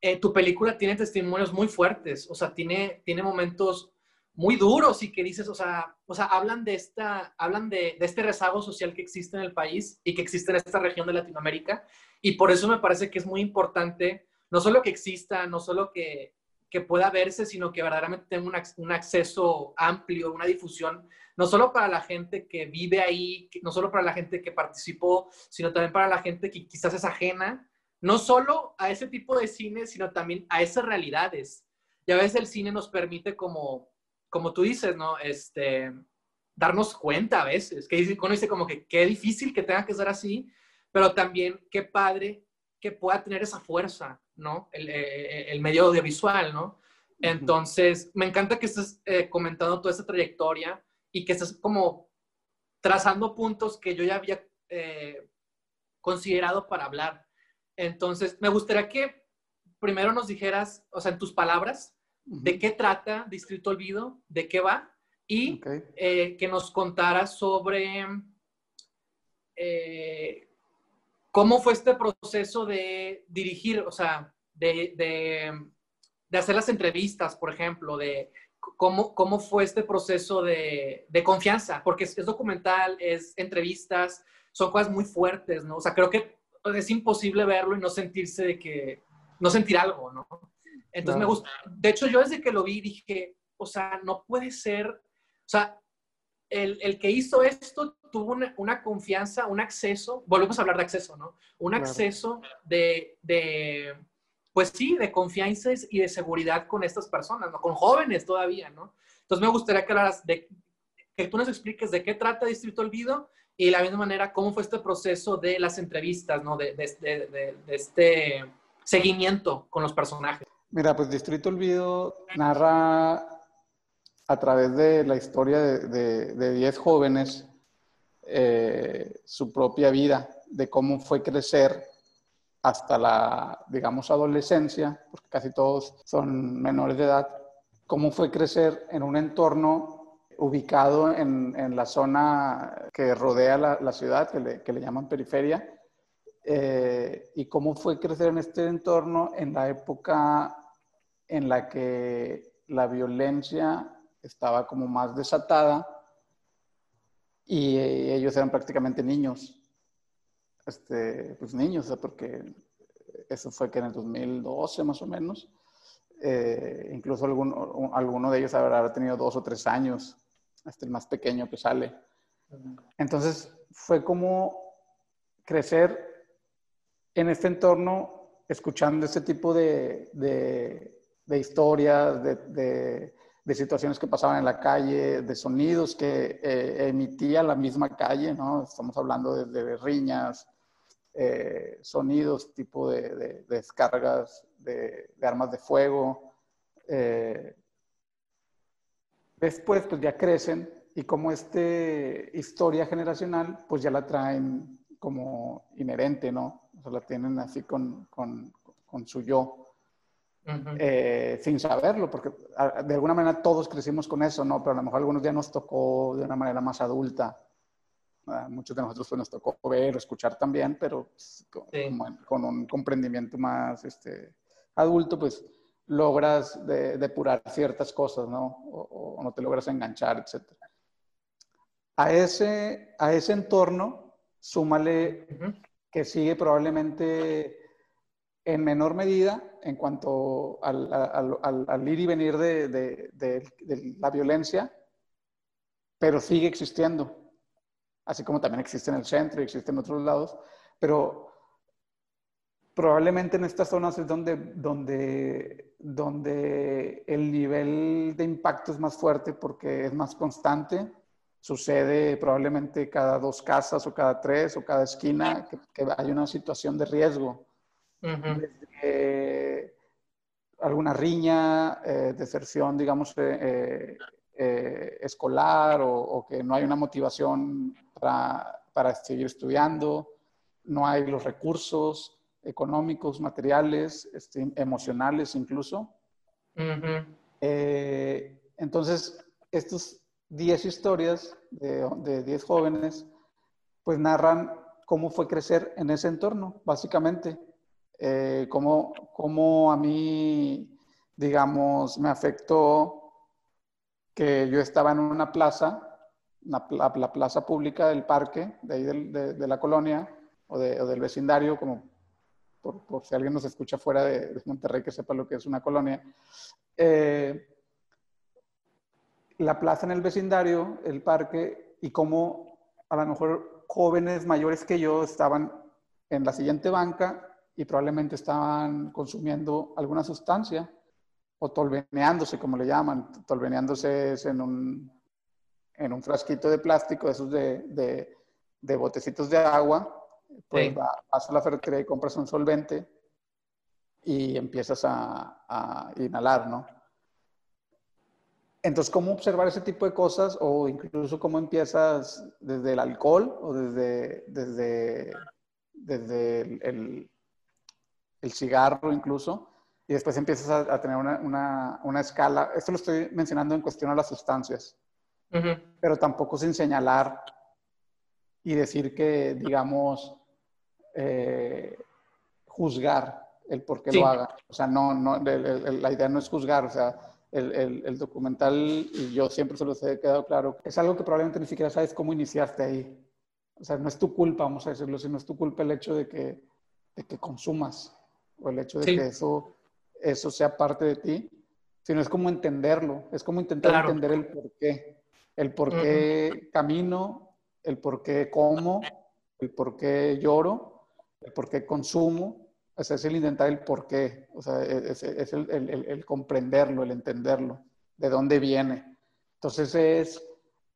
Eh, tu película tiene testimonios muy fuertes, o sea, tiene, tiene momentos muy duros y que dices, o sea, o sea hablan, de, esta, hablan de, de, este rezago social que existe en el país y que existe en esta región de Latinoamérica. Y por eso me parece que es muy importante, no solo que exista, no solo que, que pueda verse, sino que verdaderamente tenga un, un, acceso amplio, una difusión, no solo para la gente que vive ahí, no solo para la gente que participó, sino también para la gente que quizás es ajena, no solo a ese tipo de cine, sino también a esas realidades. Y a veces el cine nos permite como como tú dices, ¿no? Este, darnos cuenta a veces, que uno dice como que qué difícil que tenga que ser así, pero también qué padre que pueda tener esa fuerza, ¿no? El, eh, el medio audiovisual, ¿no? Entonces, me encanta que estés eh, comentando toda esta trayectoria y que estés como trazando puntos que yo ya había eh, considerado para hablar. Entonces, me gustaría que primero nos dijeras, o sea, en tus palabras, de qué trata Distrito Olvido, de qué va, y eh, que nos contara sobre eh, cómo fue este proceso de dirigir, o sea, de, hacer las entrevistas, por ejemplo, de cómo, cómo fue este proceso de, confianza, porque es, es, documental, es entrevistas, son cosas muy fuertes, ¿no? O sea, creo que es imposible verlo y no sentirse de que, no sentir algo, ¿no? Entonces me gusta. De hecho, yo desde que lo vi dije, o sea, no puede ser, o sea, el, el que hizo esto tuvo una, una, confianza, un acceso, volvemos a hablar de acceso, ¿no? Un acceso de, de, pues sí, de confianza y de seguridad con estas personas, ¿no? Con jóvenes todavía, ¿no? Entonces me gustaría que hablaras de, que tú nos expliques de qué trata Distrito Olvido y de la misma manera cómo fue este proceso de las entrevistas, ¿no? de, de, de este seguimiento con los personajes. Mira, pues Distrito Olvido narra a través de la historia de 10 jóvenes eh, su propia vida, de cómo fue crecer hasta la, digamos, adolescencia, porque casi todos son menores de edad, cómo fue crecer en un entorno ubicado en, en la zona que rodea la, la ciudad, que le, que le, llaman periferia, eh, y cómo fue crecer en este entorno en la época en la que la violencia estaba como más desatada y ellos eran prácticamente niños, este, pues niños, porque eso fue que en el 2012 más o menos, eh, incluso alguno, alguno, de ellos habrá tenido dos o tres años, hasta el más pequeño que sale. Entonces fue como crecer en este entorno, escuchando este tipo de, de historias, de, de situaciones que pasaban en la calle, de sonidos que eh, emitía la misma calle, ¿no? Estamos hablando de, riñas, eh, sonidos tipo de, descargas de, armas de fuego. Eh, después, pues ya crecen y como esta historia generacional, pues ya la traen como inherente, ¿no? O sea, la tienen así con, con, con su yo. Eh, sin saberlo, porque de alguna manera todos crecimos con eso, ¿no? Pero a lo mejor algunos días nos tocó de una manera más adulta. muchos de nosotros pues, nos tocó ver o escuchar también, pero pues, con, un comprendimiento más este, adulto, pues logras depurar ciertas cosas, ¿no? O, no te logras enganchar, etc. A ese, a ese entorno, súmale que sigue probablemente en menor medida en cuanto al, al, ir y venir de, de, de, la violencia, pero sigue existiendo, así como también existe en el centro y existe en otros lados, pero probablemente en estas zonas es donde, donde, donde el nivel de impacto es más fuerte porque es más constante, sucede probablemente cada dos casas o cada tres o cada esquina que, que hay una situación de riesgo alguna riña, eh, deserción, digamos, eh, eh, escolar o, que no hay una motivación para, para, seguir estudiando, no hay los recursos económicos, materiales, este, emocionales incluso. entonces, estas 10 historias de 10 jóvenes, pues narran cómo fue crecer en ese entorno, básicamente eh, cómo, a mí, digamos, me afectó que yo estaba en una plaza, la, plaza pública del parque, de ahí de, la colonia o, del vecindario, como por, si alguien nos escucha fuera de, Monterrey que sepa lo que es una colonia. Eh, la plaza en el vecindario, el parque, y cómo a lo mejor jóvenes mayores que yo estaban en la siguiente banca y probablemente estaban consumiendo alguna sustancia o tolveneándose, como le llaman. Tolveneándose es en un, en un frasquito de plástico, esos de, de, de botecitos de agua. Pues vas a la ferretería y compras un solvente y empiezas a, a, inhalar, ¿no? Entonces, ¿cómo observar ese tipo de cosas o incluso cómo empiezas desde el alcohol o desde, desde, desde el el cigarro incluso, y después empiezas a, tener una, una, escala. Esto lo estoy mencionando en cuestión a las sustancias, pero tampoco sin señalar y decir que, digamos, eh, juzgar el por qué lo haga. O sea, no, no la idea no es juzgar, o sea, el, el, documental, y yo siempre se los he quedado claro, es algo que probablemente ni siquiera sabes cómo iniciaste ahí. O sea, no es tu culpa, vamos a decirlo, sino es tu culpa el hecho de que, de que consumas o el hecho de que eso, eso sea parte de ti, sino es como entenderlo, es como intentar entender el por qué, el por qué camino, el por qué como, el por qué lloro, el por qué consumo, o sea, es el intentar el por qué, o sea, e-, es, es el, el, el, comprenderlo, el entenderlo, de dónde viene. Entonces es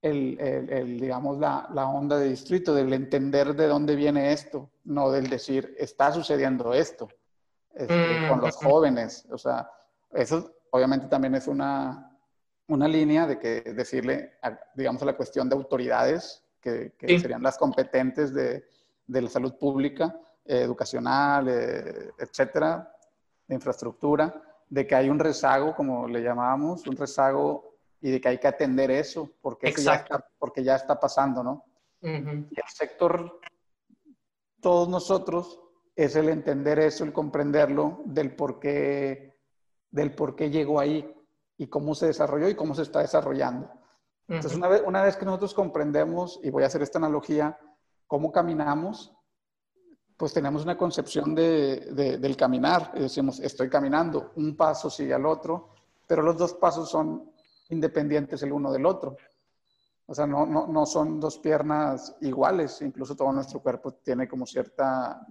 el, el, digamos, la, la, onda de distrito, del entender de dónde viene esto, no del decir, está sucediendo esto. Este, con los jóvenes. O sea, eso obviamente también es una, una línea de que decirle, digamos, a la cuestión de autoridades que, Sí. serían las competentes de, de la salud pública, eh, educacional, eh, etcétera, de infraestructura, de que hay un rezago, como le llamábamos, un rezago y de que hay que atender eso, porque, eso ya está, porque ya está pasando, ¿no? Y el sector, todos nosotros, es el entender eso, el comprenderlo, del por qué, del por qué llegó ahí y cómo se desarrolló y cómo se está desarrollando. Entonces, una vez, una vez que nosotros comprendemos, y voy a hacer esta analogía, cómo caminamos, pues tenemos una concepción de, de- del caminar. Y decimos, estoy caminando, un paso sigue al otro, pero los dos pasos son independientes el uno del otro. O sea, no, no, no son dos piernas iguales, incluso todo nuestro cuerpo tiene como cierta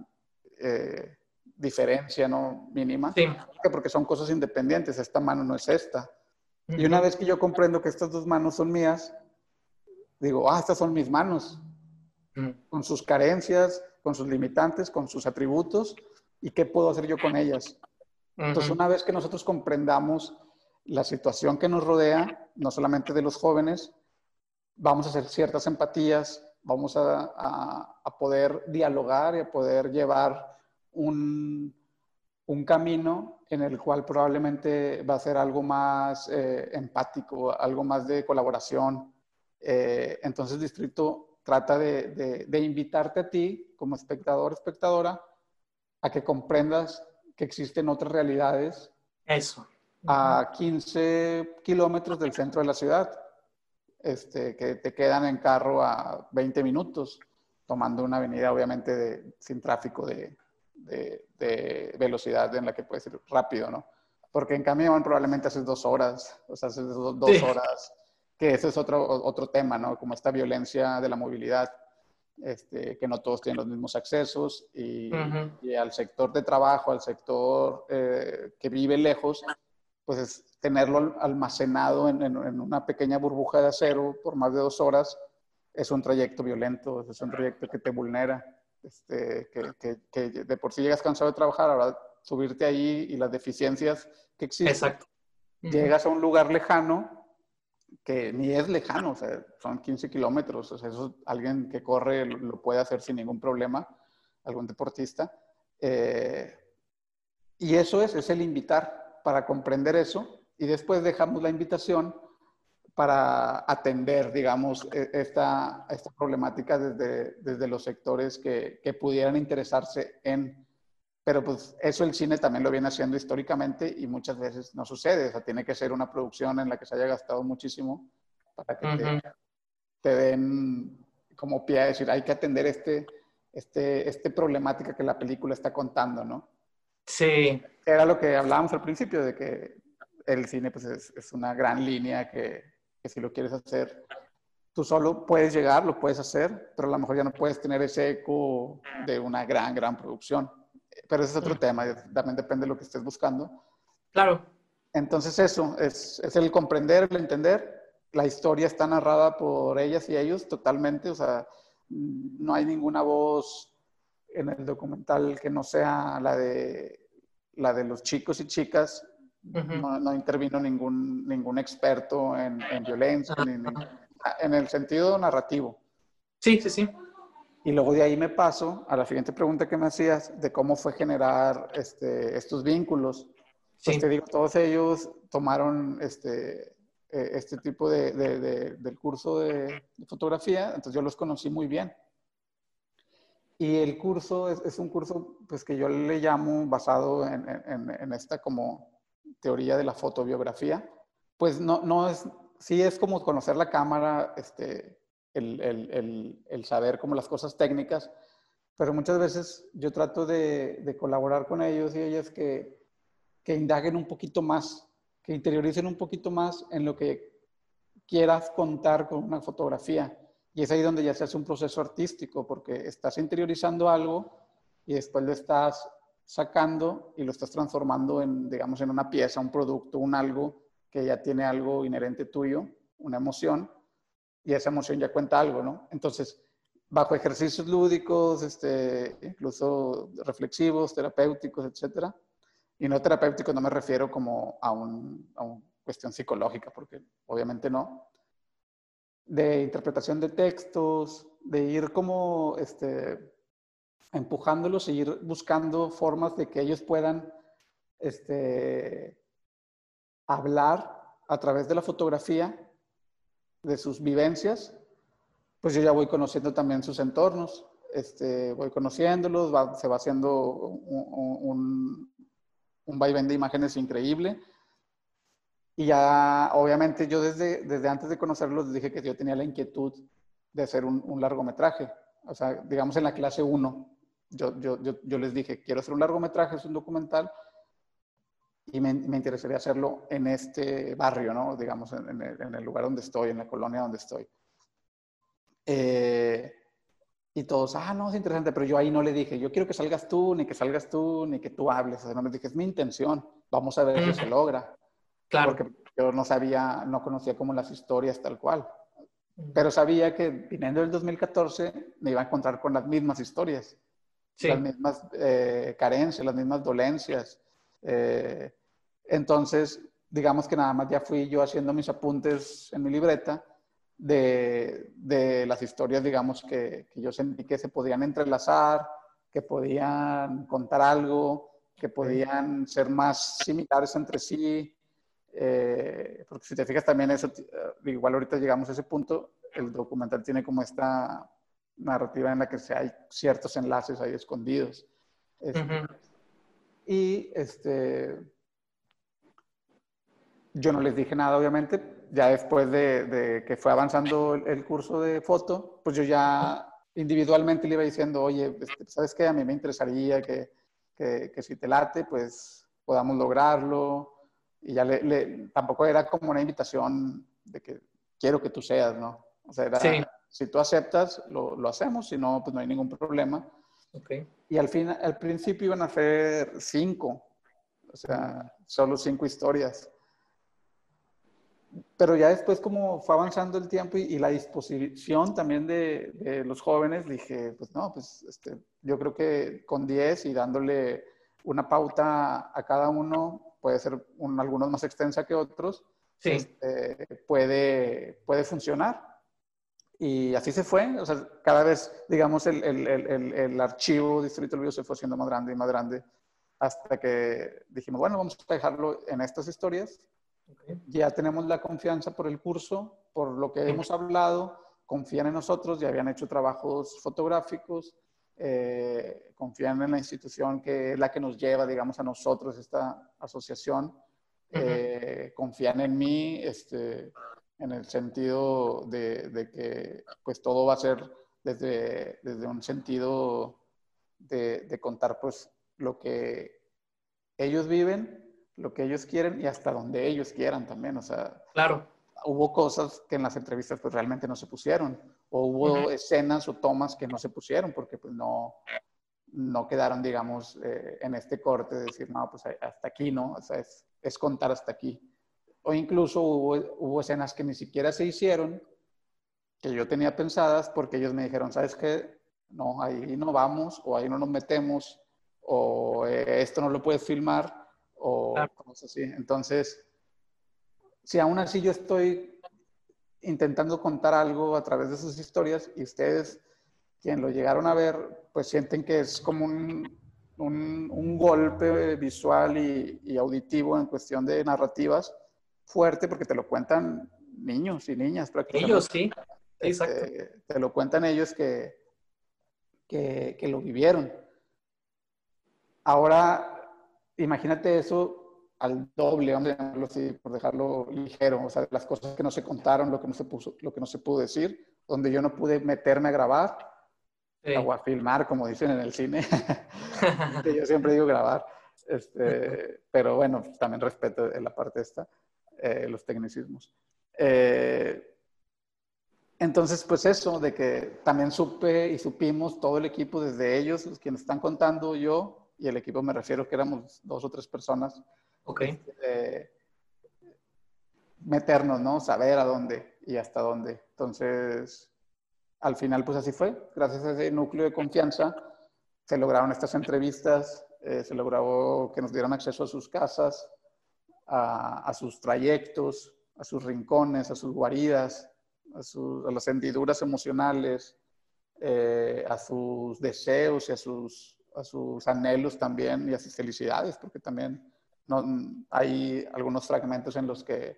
eh, diferencia, ¿no? Mínima. Sí. Porque son cosas independientes, esta mano no es esta. Y una vez que yo comprendo que estas dos manos son mías, digo, ah, estas son mis manos, con sus carencias, con sus limitantes, con sus atributos, y qué puedo hacer yo con ellas. Entonces, una vez que nosotros comprendamos la situación que nos rodea, no solamente de los jóvenes, vamos a hacer ciertas empatías, vamos a, a- a poder dialogar y a poder llevar un, un camino en el cual probablemente va a ser algo más eh, empático, algo más de colaboración. Eh, entonces, Distrito trata de, de- de invitarte a ti, como espectador, espectadora, a que comprendas que existen otras realidades Eso. a 15 kilómetros del centro de la ciudad, este, que te quedan en carro a 20 minutos, tomando una avenida obviamente de- sin tráfico de, de- de velocidad en la que puedes ir rápido, ¿no? Porque en camión probablemente haces dos horas, o sea, haces do- dos, Sí. horas, que ese es otro, otro tema, ¿no? Como esta violencia de la movilidad, este, que no todos tienen los mismos accesos y al sector de trabajo, al sector eh, que vive lejos, pues es tenerlo almacenado en, en- en una pequeña burbuja de acero por más de dos horas es un trayecto violento, es un trayecto que te vulnera, este, que, que- que de por sí llegas cansado de trabajar, ahora subirte ahí y las deficiencias que existen, Exacto. Llegas a un lugar lejano que ni es lejano, o sea, son 15 kilómetros, o sea, eso alguien que corre lo, lo puede hacer sin ningún problema, algún deportista. Eh, y eso es, es el invitar para comprender eso y después dejamos la invitación para atender, digamos, e- esta, esta problemática desde, desde los sectores que, que pudieran interesarse en pero pues eso el cine también lo viene haciendo históricamente y muchas veces no sucede. O sea, tiene que ser una producción en la que se haya gastado muchísimo para que te, Ujú. te den como pie a decir, hay que atender este, este, este problemática que la película está contando, ¿no? Sí. Era lo que hablábamos al principio, de que el cine pues es, es una gran línea que, que si lo quieres hacer tú solo puedes llegar, lo puedes hacer, pero a lo mejor ya no puedes tener ese eco de una gran, gran producción. Pero ese es otro tema, también depende de lo que estés buscando. Claro. Entonces eso, es, es el comprender, el entender. La historia está narrada por ellas y ellos totalmente, o sea, no hay ninguna voz en el documental que no sea la de, la de los chicos y chicas. Ujú. No, no intervino ningún, ningún experto en, en violencia, ni- ni- Ajá. en el sentido narrativo. Sí, sí, sí. Y luego de ahí me paso a la siguiente pregunta que me hacías de cómo fue generar este, estos vínculos. Pues Sí. te digo, todos ellos tomaron este, eh, este tipo de, de- de- del curso de fotografía, entonces yo los conocí muy bien. Y el curso es, es un curso pues, que yo le llamo basado en, en- en esta como teoría de la fotobiografía. Pues no, no es, sí es como conocer la cámara, este, el, el- el- el saber como las cosas técnicas, pero muchas veces yo trato de, de colaborar con ellos y ellas que, que indaguen un poquito más, que interioricen un poquito más en lo que quieras contar con una fotografía. Y es ahí donde ya se hace un proceso artístico, porque estás interiorizando algo y después lo estás sacando y lo estás transformando en, digamos, en una pieza, un producto, un algo que ya tiene algo inherente tuyo, una emoción, y esa emoción ya cuenta algo, ¿no? Entonces, bajo ejercicios lúdicos, este, incluso reflexivos, terapéuticos, etcétera. Y no terapéuticos no me refiero como a, un, a una cuestión psicológica, porque obviamente no. De interpretación de textos, de ir como este, empujándolos e ir buscando formas de que ellos puedan este, hablar a través de la fotografía de sus vivencias, pues yo ya voy conociendo también sus entornos, este, voy conociéndolos, se va haciendo un, un, vaivén de imágenes increíble. Y ya, obviamente, yo desde, desde antes de conocerlos dije que yo tenía la inquietud de hacer un, un largometraje. O sea, digamos en la clase 1, yo, yo, yo, yo, les dije, quiero hacer un largometraje, es un documental, y me, me interesaría hacerlo en este barrio, ¿no? Digamos, en, el, en, el, lugar donde estoy, en la colonia donde estoy. Eh, y todos, ah, no, es interesante, pero yo ahí no le dije, yo quiero que salgas tú, ni que salgas tú, ni que tú hables. O sea, no me dije, es mi intención, vamos a ver si se logra. Claro. Porque yo no sabía, no conocía como las historias tal cual. Pero sabía que viniendo del 2014 me iba a encontrar con las mismas historias, sí. las mismas eh, carencias, las mismas dolencias. Eh, entonces, digamos que nada más ya fui yo haciendo mis apuntes en mi libreta de, de las historias, digamos, que, que, yo sentí que se podían entrelazar, que podían contar algo, que podían ser más similares entre sí. Eh, porque si te fijas también eso, eh, igual ahorita llegamos a ese punto, el documental tiene como esta narrativa en la que hay ciertos enlaces ahí escondidos. Este, uh -huh. Y este, yo no les dije nada, obviamente. Ya después de, de que fue avanzando el, el, curso de foto, pues yo ya individualmente le iba diciendo, oye, este, ¿sabes qué? A mí me interesaría que, que, que si te late, pues podamos lograrlo. Y ya le, le, tampoco era como una invitación de que quiero que tú seas, ¿no? O sea, era, sí. si tú aceptas, lo, lo, hacemos, si no, pues no hay ningún problema. Okay. Y al, fin, al principio iban a hacer cinco, o sea, solo cinco historias pero ya después como fue avanzando el tiempo y, y la disposición también de, de, los jóvenes, dije, pues no, pues este, yo creo que con 10 y dándole una pauta a cada uno, puede ser un, algunos más extensa que otros, sí. este, puede, puede funcionar. Y así se fue, o sea, cada vez, digamos, el, el, el, el archivo Distrito del Video se fue haciendo más grande y más grande, hasta que dijimos, bueno, vamos a dejarlo en estas historias Okay. Ya tenemos la confianza por el curso, por lo que hemos hablado, confían en nosotros, ya habían hecho trabajos fotográficos, eh, confían en la institución que es la que nos lleva, digamos, a nosotros, esta asociación, uh -huh. eh, confían en mí, este, en el sentido de, de, que pues todo va a ser desde, desde un sentido de, de contar pues lo que ellos viven lo que ellos quieren y hasta donde ellos quieran también. O sea, claro. hubo cosas que en las entrevistas pues realmente no se pusieron. O hubo uh -huh. escenas o tomas que no se pusieron porque pues no, no quedaron, digamos, eh, en este corte de decir, no, pues hasta aquí, ¿no? O sea, es, es contar hasta aquí. O incluso hubo, hubo escenas que ni siquiera se hicieron, que yo tenía pensadas porque ellos me dijeron, ¿sabes qué? No, ahí no vamos, o ahí no nos metemos, o eh, esto no lo puedes filmar o cosas así. Entonces, si aún así yo estoy intentando contar algo a través de sus historias y ustedes, quien lo llegaron a ver, pues sienten que es como un, un, un golpe visual y, y, auditivo en cuestión de narrativas fuerte, porque te lo cuentan niños y niñas prácticamente. Ellos, sí. Exacto. Este, te lo cuentan ellos que, que, que lo vivieron. Ahora, imagínate eso al doble, vamos a llamarlo así, por dejarlo ligero, o sea, las cosas que no se contaron, lo que no se, puso, lo que no se pudo decir, donde yo no pude meterme a grabar sí. o a filmar, como dicen en el cine, que yo siempre digo grabar, este, pero bueno, también respeto la parte esta, eh, los tecnicismos. Eh, entonces, pues eso, de que también supe y supimos todo el equipo, desde ellos, los quienes están contando yo, y el equipo me refiero que éramos dos o tres personas. Ok. Eh, meternos, ¿no? Saber a dónde y hasta dónde. Entonces, al final, pues así fue. Gracias a ese núcleo de confianza, se lograron estas entrevistas, eh, se logró que nos dieran acceso a sus casas, a, a, sus trayectos, a sus rincones, a sus guaridas, a, sus, a las hendiduras emocionales, eh, a sus deseos y a sus, a sus anhelos también y a sus felicidades, porque también no, hay algunos fragmentos en los que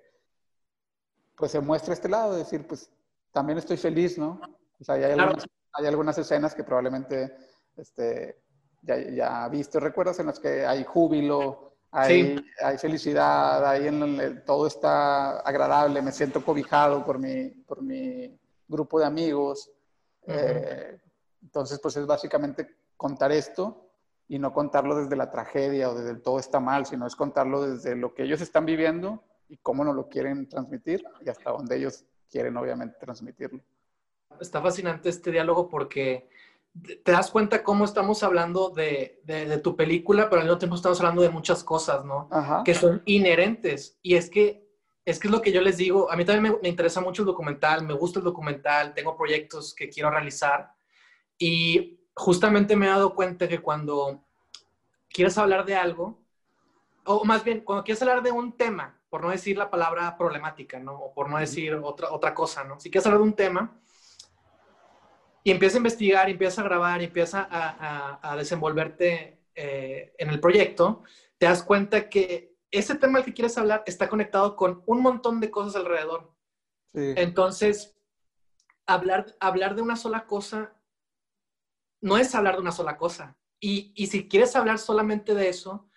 pues se muestra este lado, de decir, pues también estoy feliz, ¿no? O sea, hay, algunas, hay algunas escenas que probablemente este, ya, ya visto, recuerdas en las que hay júbilo, hay, hay felicidad, ahí en todo está agradable, me siento cobijado por mi, por mi grupo de amigos. Eh, entonces, pues es básicamente contar esto y no contarlo desde la tragedia o desde el todo está mal, sino es contarlo desde lo que ellos están viviendo y cómo nos lo quieren transmitir y hasta donde ellos quieren obviamente transmitirlo. Está fascinante este diálogo porque te das cuenta cómo estamos hablando de, de, tu película, pero al mismo tiempo estamos hablando de muchas cosas, ¿no? Que son inherentes. Y es que, es que es lo que yo les digo, a mí también me, me, interesa mucho el documental, me gusta el documental, tengo proyectos que quiero realizar. Y justamente me he dado cuenta que cuando quieres hablar de algo, o más bien, cuando quieres hablar de un tema, por no decir la palabra problemática, ¿no? O por no decir otra, otra cosa, ¿no? Si quieres hablar de un tema, y empieza a investigar, empieza a grabar, empieza a, a, desenvolverte eh, en el proyecto, te das cuenta que ese tema al que quieres hablar está conectado con un montón de cosas alrededor. Entonces, hablar, hablar de una sola cosa no es hablar de una sola cosa. Y, y si quieres hablar solamente de eso,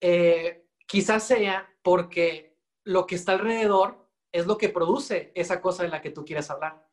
eh, quizás sea porque lo que está alrededor es lo que produce esa cosa de la que tú quieres hablar.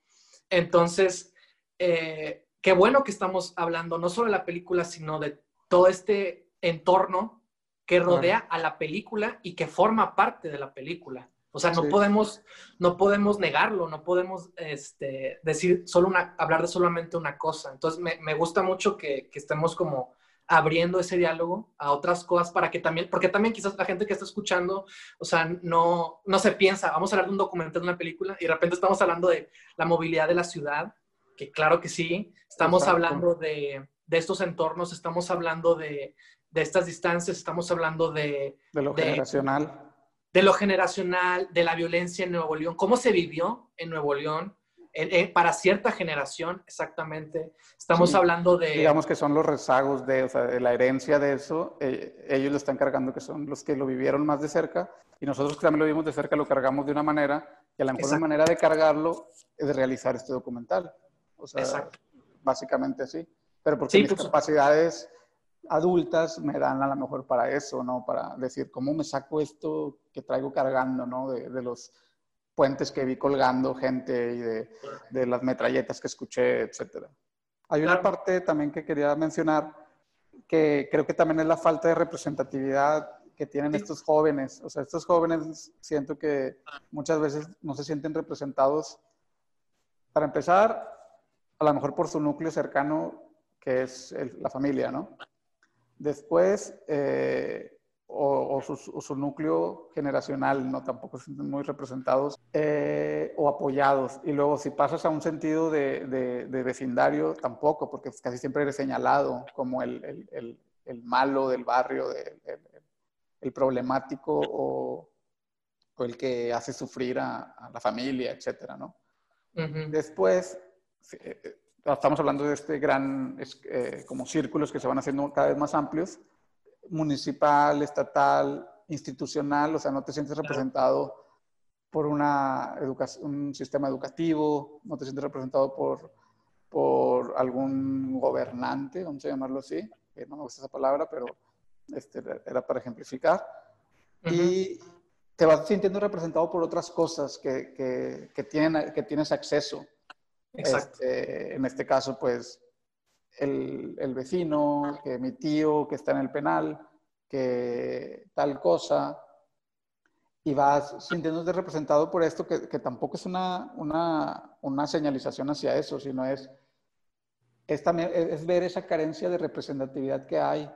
Entonces, eh, qué bueno que estamos hablando no solo de la película, sino de todo este entorno que rodea a la película y que forma parte de la película. O sea, no podemos, no podemos negarlo, no podemos este, decir solo una, hablar de solamente una cosa. Entonces, me, me gusta mucho que, que, estemos como abriendo ese diálogo a otras cosas para que también, porque también quizás la gente que está escuchando, o sea, no, no se piensa, vamos a hablar de un documental de una película y de repente estamos hablando de la movilidad de la ciudad que claro que sí, estamos hablando de, de, estos entornos, estamos hablando de, de, estas distancias, estamos hablando de... De lo generacional. De lo generacional, de la violencia en Nuevo León, cómo se vivió en Nuevo León, para cierta generación, exactamente. Estamos hablando de... Digamos que son los rezagos de, o sea, de la herencia de eso. Eh, ellos lo están cargando, que son los que lo vivieron más de cerca. Y nosotros que también lo vimos de cerca, lo cargamos de una manera. Y a la mejor manera de cargarlo es de realizar este documental. O sea, básicamente sí. Pero porque mis pues, capacidades adultas me dan a lo mejor para eso, ¿no? Para decir, ¿cómo me saco esto que traigo cargando, ¿no? De, de los puentes que vi colgando gente y de, de las metralletas que escuché, etcétera. Hay una parte también que quería mencionar que creo que también es la falta de representatividad que tienen estos jóvenes. O sea, estos jóvenes siento que muchas veces no se sienten representados. Para empezar, a lo mejor por su núcleo cercano, que es la familia, ¿no? Después, eh, o, su, núcleo generacional, ¿no? Tampoco se muy representados, eh, o apoyados. Y luego, si pasas a un sentido de, de, vecindario, tampoco, porque casi siempre eres señalado como el, el, el, malo del barrio, el, problemático o, o, el que hace sufrir a, la familia, etcétera, ¿no? Después, eh, eh, estamos hablando de este gran, eh, como círculos que se van haciendo cada vez más amplios, municipal, estatal, institucional, o sea, no te sientes representado por una un sistema educativo, no te sientes representado por, por algún gobernante, vamos a llamarlo así, no me gusta esa palabra, pero este, era para ejemplificar. Y te vas sintiendo representado por otras cosas que, que, que, tienen, que tienes acceso. Este, en este caso, pues, el, el, vecino, que mi tío que está en el penal, que tal cosa, y vas sintiéndote representado por esto, que, que tampoco es una, una, una, señalización hacia eso, sino es, es, también, es ver esa carencia de representatividad que hay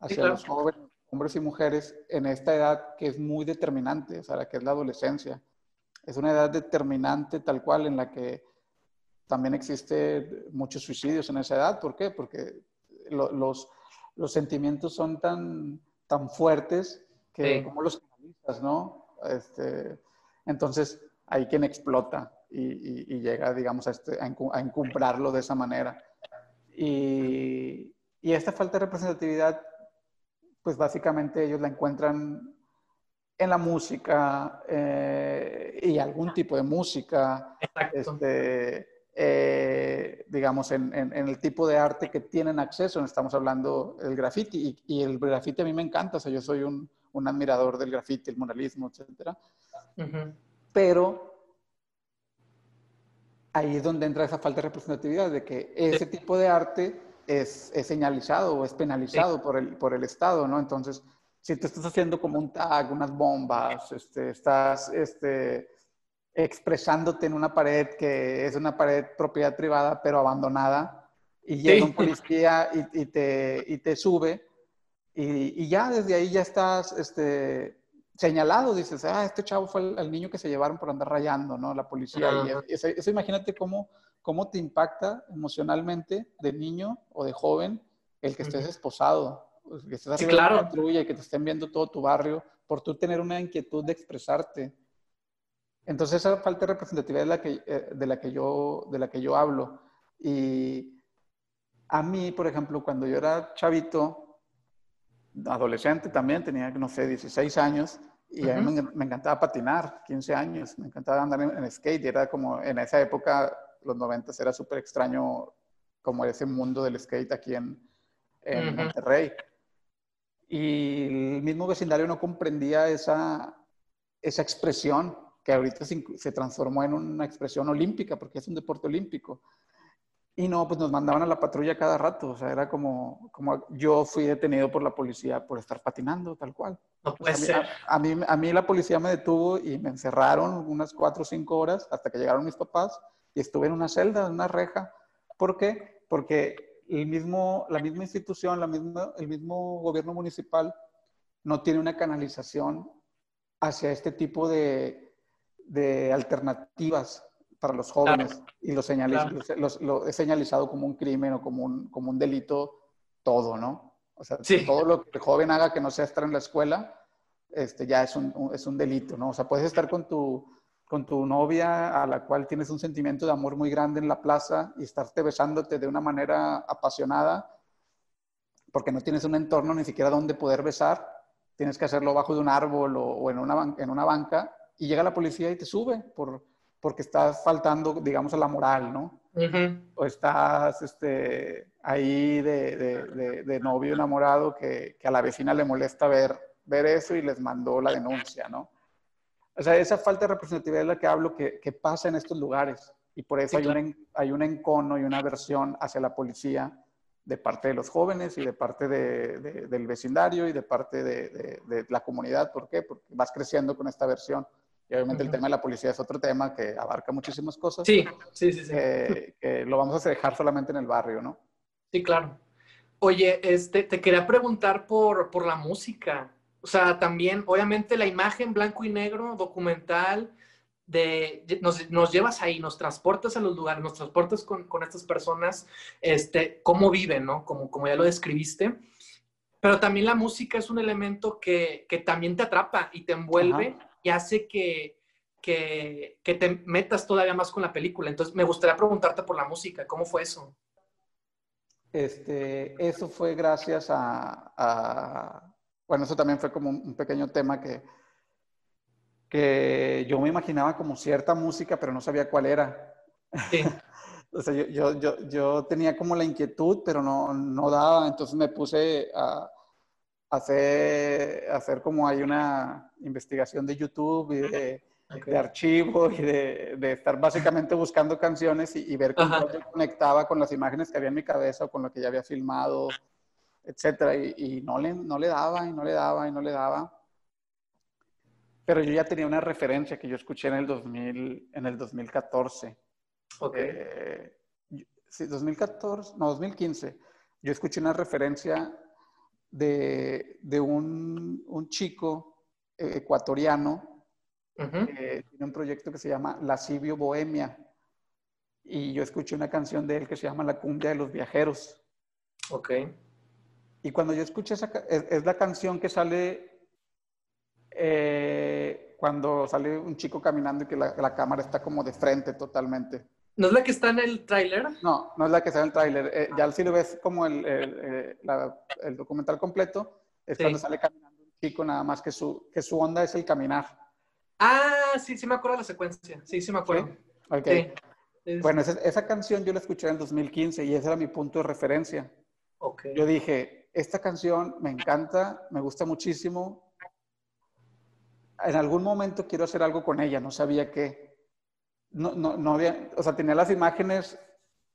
hacia los jóvenes, hombres y mujeres, en esta edad que es muy determinante, o sea, la que es la adolescencia. Es una edad determinante tal cual en la que también existe muchos suicidios en esa edad. ¿Por qué? Porque los, los sentimientos son tan, tan fuertes que como los canalizas, ¿no? Este, entonces, hay quien explota. y, y, llega, digamos, a, este, a, encumbrarlo de esa manera. Y, y, esta falta de representatividad, pues básicamente ellos la encuentran en la música eh, y algún tipo de música. Este, eh, digamos, en, en, el tipo de arte que tienen acceso. Estamos hablando del graffiti y, y, el graffiti a mí me encanta, o sea, yo soy un, un admirador del graffiti, el muralismo, etc. Pero ahí es donde entra esa falta de representatividad, de que ese tipo de arte es, es señalizado o es penalizado por, el, por el Estado, ¿no? Entonces, si tú estás haciendo como un tag, unas bombas, este, estás este, expresándote en una pared que es una pared propiedad privada pero abandonada y llega un policía y, te, y te sube y, y, ya desde ahí ya estás este, señalado, dices, ah, este chavo fue el, niño que se llevaron por andar rayando, ¿no? La policía. Y eso, imagínate cómo, cómo te impacta emocionalmente de niño o de joven el que estés esposado, que estés haciendo sí, claro. patrulla y que te estén viendo todo tu barrio por tú tener una inquietud de expresarte. Entonces esa falta de representatividad de la que, eh, de la que, yo, de la que yo hablo. Y a mí, por ejemplo, cuando yo era chavito, adolescente también, tenía, no sé, 16 años, y a mí me, encantaba patinar, 15 años, me encantaba andar en, skate, y era como, en esa época, los 90 era súper extraño como ese mundo del skate aquí en, en Monterrey. Y el mismo vecindario no comprendía esa, esa expresión que ahorita se, transformó en una expresión olímpica, porque es un deporte olímpico. Y no, pues nos mandaban a la patrulla cada rato, o sea, era como, como yo fui detenido por la policía por estar patinando, tal cual. No puede a, mí, ser. A, mí, a mí la policía me detuvo y me encerraron unas cuatro o cinco horas hasta que llegaron mis papás y estuve en una celda, en una reja. ¿Por qué? Porque el mismo, la misma institución, la misma, el mismo gobierno municipal no tiene una canalización hacia este tipo de, de alternativas para los jóvenes y lo, lo, he señalizado como un crimen o como un, como un delito todo, ¿no? O sea, todo lo que el joven haga que no sea estar en la escuela, este, ya es un, es un delito, ¿no? O sea, puedes estar con tu, con tu novia a la cual tienes un sentimiento de amor muy grande en la plaza y estarte besándote de una manera apasionada porque no tienes un entorno ni siquiera donde poder besar, tienes que hacerlo bajo de un árbol o, o en, una, en una banca y llega la policía y te sube por, porque estás faltando, digamos, a la moral, ¿no? O estás este, ahí de, de, de, novio enamorado que, que, a la vecina le molesta ver, ver eso y les mandó la denuncia, ¿no? O sea, esa falta de representatividad es la que hablo que, que pasa en estos lugares. Y por eso hay, un, hay un encono y una aversión hacia la policía de parte de los jóvenes y de parte de, del vecindario y de parte de, la comunidad. ¿Por qué? Porque vas creciendo con esta versión. Y obviamente el tema de la policía es otro tema que abarca muchísimas cosas. Sí, sí, sí. sí. Que, lo vamos a dejar solamente en el barrio, ¿no? Sí, claro. Oye, este, te quería preguntar por, por la música. O sea, también, obviamente, la imagen blanco y negro, documental, de, nos, nos, llevas ahí, nos transportas a los lugares, nos transportas con, con, estas personas, este, cómo viven, ¿no? Como, como ya lo describiste. Pero también la música es un elemento que, que también te atrapa y te envuelve y hace que, que, que, te metas todavía más con la película. Entonces, me gustaría preguntarte por la música, ¿cómo fue eso? Este, eso fue gracias a, a bueno, eso también fue como un, pequeño tema que, que yo me imaginaba como cierta música, pero no sabía cuál era. Sí. o sea, yo, yo, yo, yo, tenía como la inquietud, pero no, no daba, entonces me puse a, hacer, hacer como hay una investigación de YouTube y de, de archivo y de, de, estar básicamente buscando canciones y, ver cómo yo conectaba con las imágenes que había en mi cabeza o con lo que ya había filmado, etcétera. Y, y, no, le, no le daba y no le daba y no le daba. Pero yo ya tenía una referencia que yo escuché en el, 2000, en el 2014. Ok. Eh, sí, 2014, no, 2015. Yo escuché una referencia de, de un, un, chico eh, ecuatoriano que tiene un proyecto que se llama Lascivio Bohemia. Y yo escuché una canción de él que se llama La cumbia de los viajeros. Ok. Y cuando yo escuché esa, es, es la canción que sale, eh, cuando sale un chico caminando y que la, la cámara está como de frente totalmente. ¿No es la que está en el tráiler? No, no es la que está en el tráiler. Eh, ya si lo ves como el, el, eh, la- el documental completo, es Sí. cuando sale caminando un chico, nada más que su, que su onda es el caminar. Ah, sí, sí me acuerdo de la secuencia. Sí, sí me acuerdo. Ok. Sí. Es- Bueno, esa, esa canción yo la escuché en el 2015 y ese era mi punto de referencia. ok. Yo dije, esta canción me encanta, me gusta muchísimo. En algún momento quiero hacer algo con ella, no sabía qué. No, no, no había, o sea, tenía las imágenes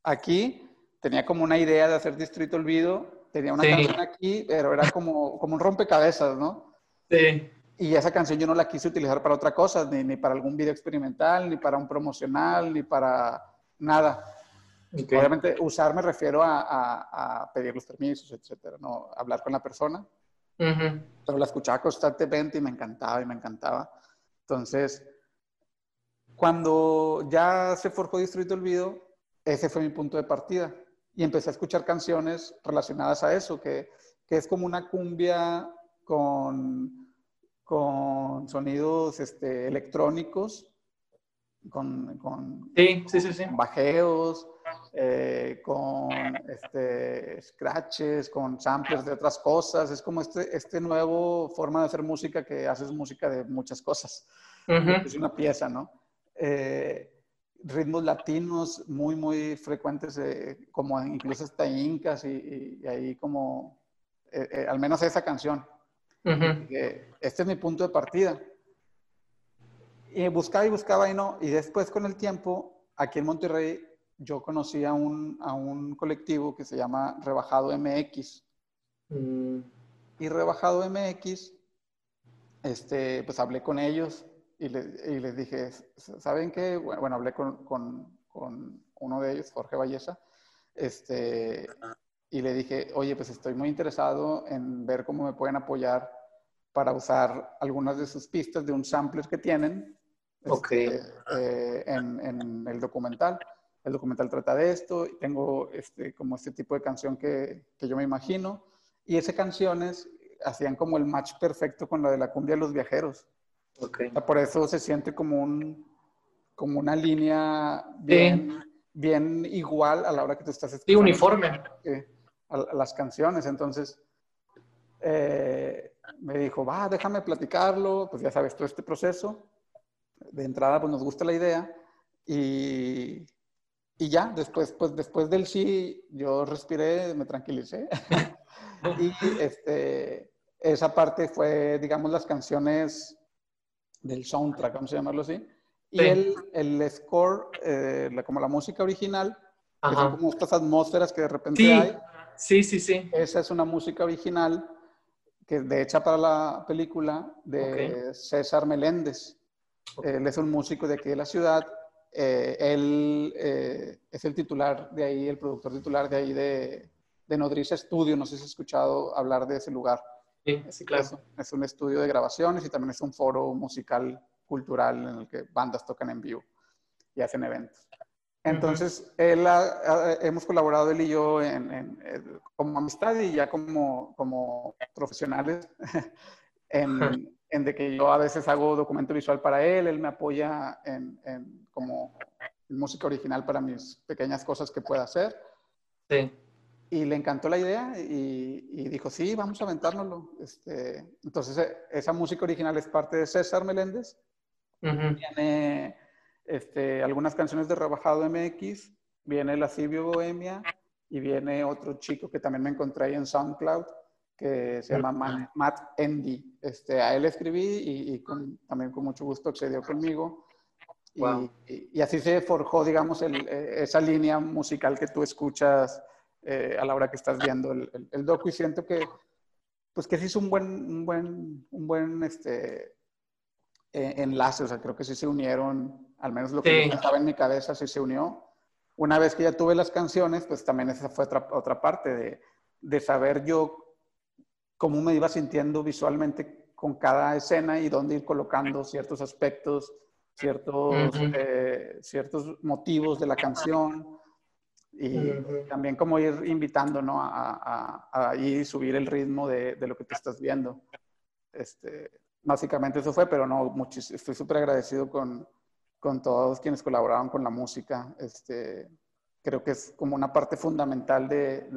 aquí, tenía como una idea de hacer Distrito Olvido, tenía una Sí. canción aquí, pero era como, como un rompecabezas, ¿no? Sí. Y esa canción yo no la quise utilizar para otra cosa, ni, ni para algún video experimental, ni para un promocional, ni para nada. Ok. Obviamente, usar me refiero a, a- a pedir los permisos, etcétera, no hablar con la persona, Ujú. pero la escuchaba constantemente y me encantaba y me encantaba. Entonces, cuando ya se forjó Distrito Olvido, ese fue mi punto de partida y empecé a escuchar canciones relacionadas a eso, que, que es como una cumbia con, con sonidos este, electrónicos, con, con, Sí, sí, sí, sí. con bajeos, eh, con este, scratches, con samplers de otras cosas. Es como este, este nuevo forma de hacer música que haces música de muchas cosas. Es una pieza, ¿no? Eh, ritmos latinos muy, muy frecuentes, eh, como incluso hasta incas y, y- y ahí como, eh, eh, al menos esa canción. Ujú. que este es mi punto de partida. Y buscaba y buscaba y no. Y después con el tiempo, aquí en Monterrey, yo conocí a un, a un colectivo que se llama Rebajado MX. Mm, Y Rebajado MX, este, pues hablé con ellos y, le- y les dije, ¿saben qué? Bueno, hablé con, con- con uno de ellos, Jorge Valleza, este, y le dije, oye, pues estoy muy interesado en ver cómo me pueden apoyar para usar algunas de sus pistas de un sampler que tienen este, eh, en, en el documental. El documental trata de esto, y tengo este, como este tipo de canción que, que yo me imagino, y esas canciones hacían como el match perfecto con la de la cumbia de los viajeros. Ok. O sea, Por eso se siente como, un, como una línea bien, bien igual a la hora que tú estás Sí, escuchando uniforme. eh, a, a las canciones. Entonces, eh, me dijo, va, déjame platicarlo, pues ya sabes, todo este proceso. De entrada, pues nos gusta la idea. Y, y ya, después, pues después del sí, yo respiré, me tranquilicé. y este, esa parte fue, digamos, las canciones del soundtrack, vamos a llamarlo así. Y Sí. el, el score, eh, la- como la música original, que son como estas atmósferas que de repente Sí, hay. sí, sí, sí. Esa es una música original que de hecha para la película de César Meléndez. Él es un músico de aquí de la ciudad. Eh, él eh, es el titular de ahí, el productor titular de ahí de, de Nodriza Studio. No sé si has escuchado hablar de ese lugar. Sí, claro. Es, es un estudio de grabaciones y también es un foro musical cultural en el que bandas tocan en vivo y hacen eventos. Entonces, él ha- ha- hemos colaborado él y yo en, en- en- como amistad y ya como, como profesionales en, en de que yo a veces hago documento visual para él, él me apoya en, en como música original para mis pequeñas cosas que pueda hacer. Sí. Y le encantó la idea y, y dijo, sí, vamos a aventárnoslo. Este, entonces, eh, esa música original es parte de César Meléndez. Ujú. Viene este, algunas canciones de Rebajado MX, viene La Silvio Bohemia y viene otro chico que también me encontré ahí en SoundCloud que se llama Matt, Matt Endy. Este, a él escribí y, y con- también con mucho gusto accedió conmigo. Y, Wow. y- y así se forjó, digamos, el- eh, esa línea musical que tú escuchas eh, a la hora que estás viendo el, el, el docu y siento que, pues que sí es un buen, un buen, un buen este, eh, enlace, o sea, creo que sí se unieron, al menos lo que Sí. yo estaba en mi cabeza sí se unió. Una vez que ya tuve las canciones, pues también esa fue otra, otra parte de, de saber yo cómo me iba sintiendo visualmente con cada escena y dónde ir colocando ciertos aspectos, ciertos, Ujú. eh, ciertos motivos de la canción y también como ir invitando, ¿no? A, a, a ir y subir el ritmo de, de lo que te estás viendo. Este, básicamente eso fue, pero no, estoy súper agradecido con, con todos quienes colaboraron con la música. Este, creo que es como una parte fundamental de,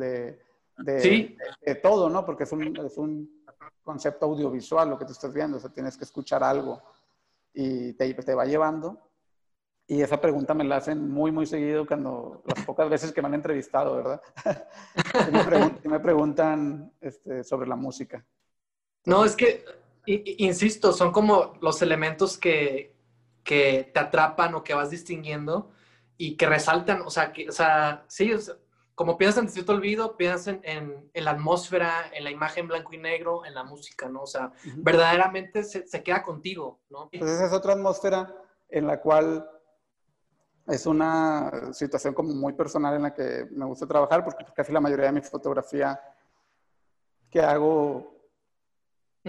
de, todo, ¿no? Porque es un, es un, concepto audiovisual lo que tú estás viendo, o sea, tienes que escuchar algo y te, te va llevando. Y esa pregunta me la hacen muy, muy seguido cuando las pocas veces que me han entrevistado, ¿verdad? y me, preguntan, este, sobre la música. No, es que, insisto, son como los elementos que, que te atrapan o que vas distinguiendo y que resaltan, o sea, que, o sea sí, como piensas en Distrito Olvido, piensas en, en, la atmósfera, en la imagen blanco y negro, en la música, ¿no? O sea, verdaderamente se, se, queda contigo, ¿no? Pues esa es otra atmósfera en la cual es una situación como muy personal en la que me gusta trabajar porque casi la mayoría de mi fotografía que hago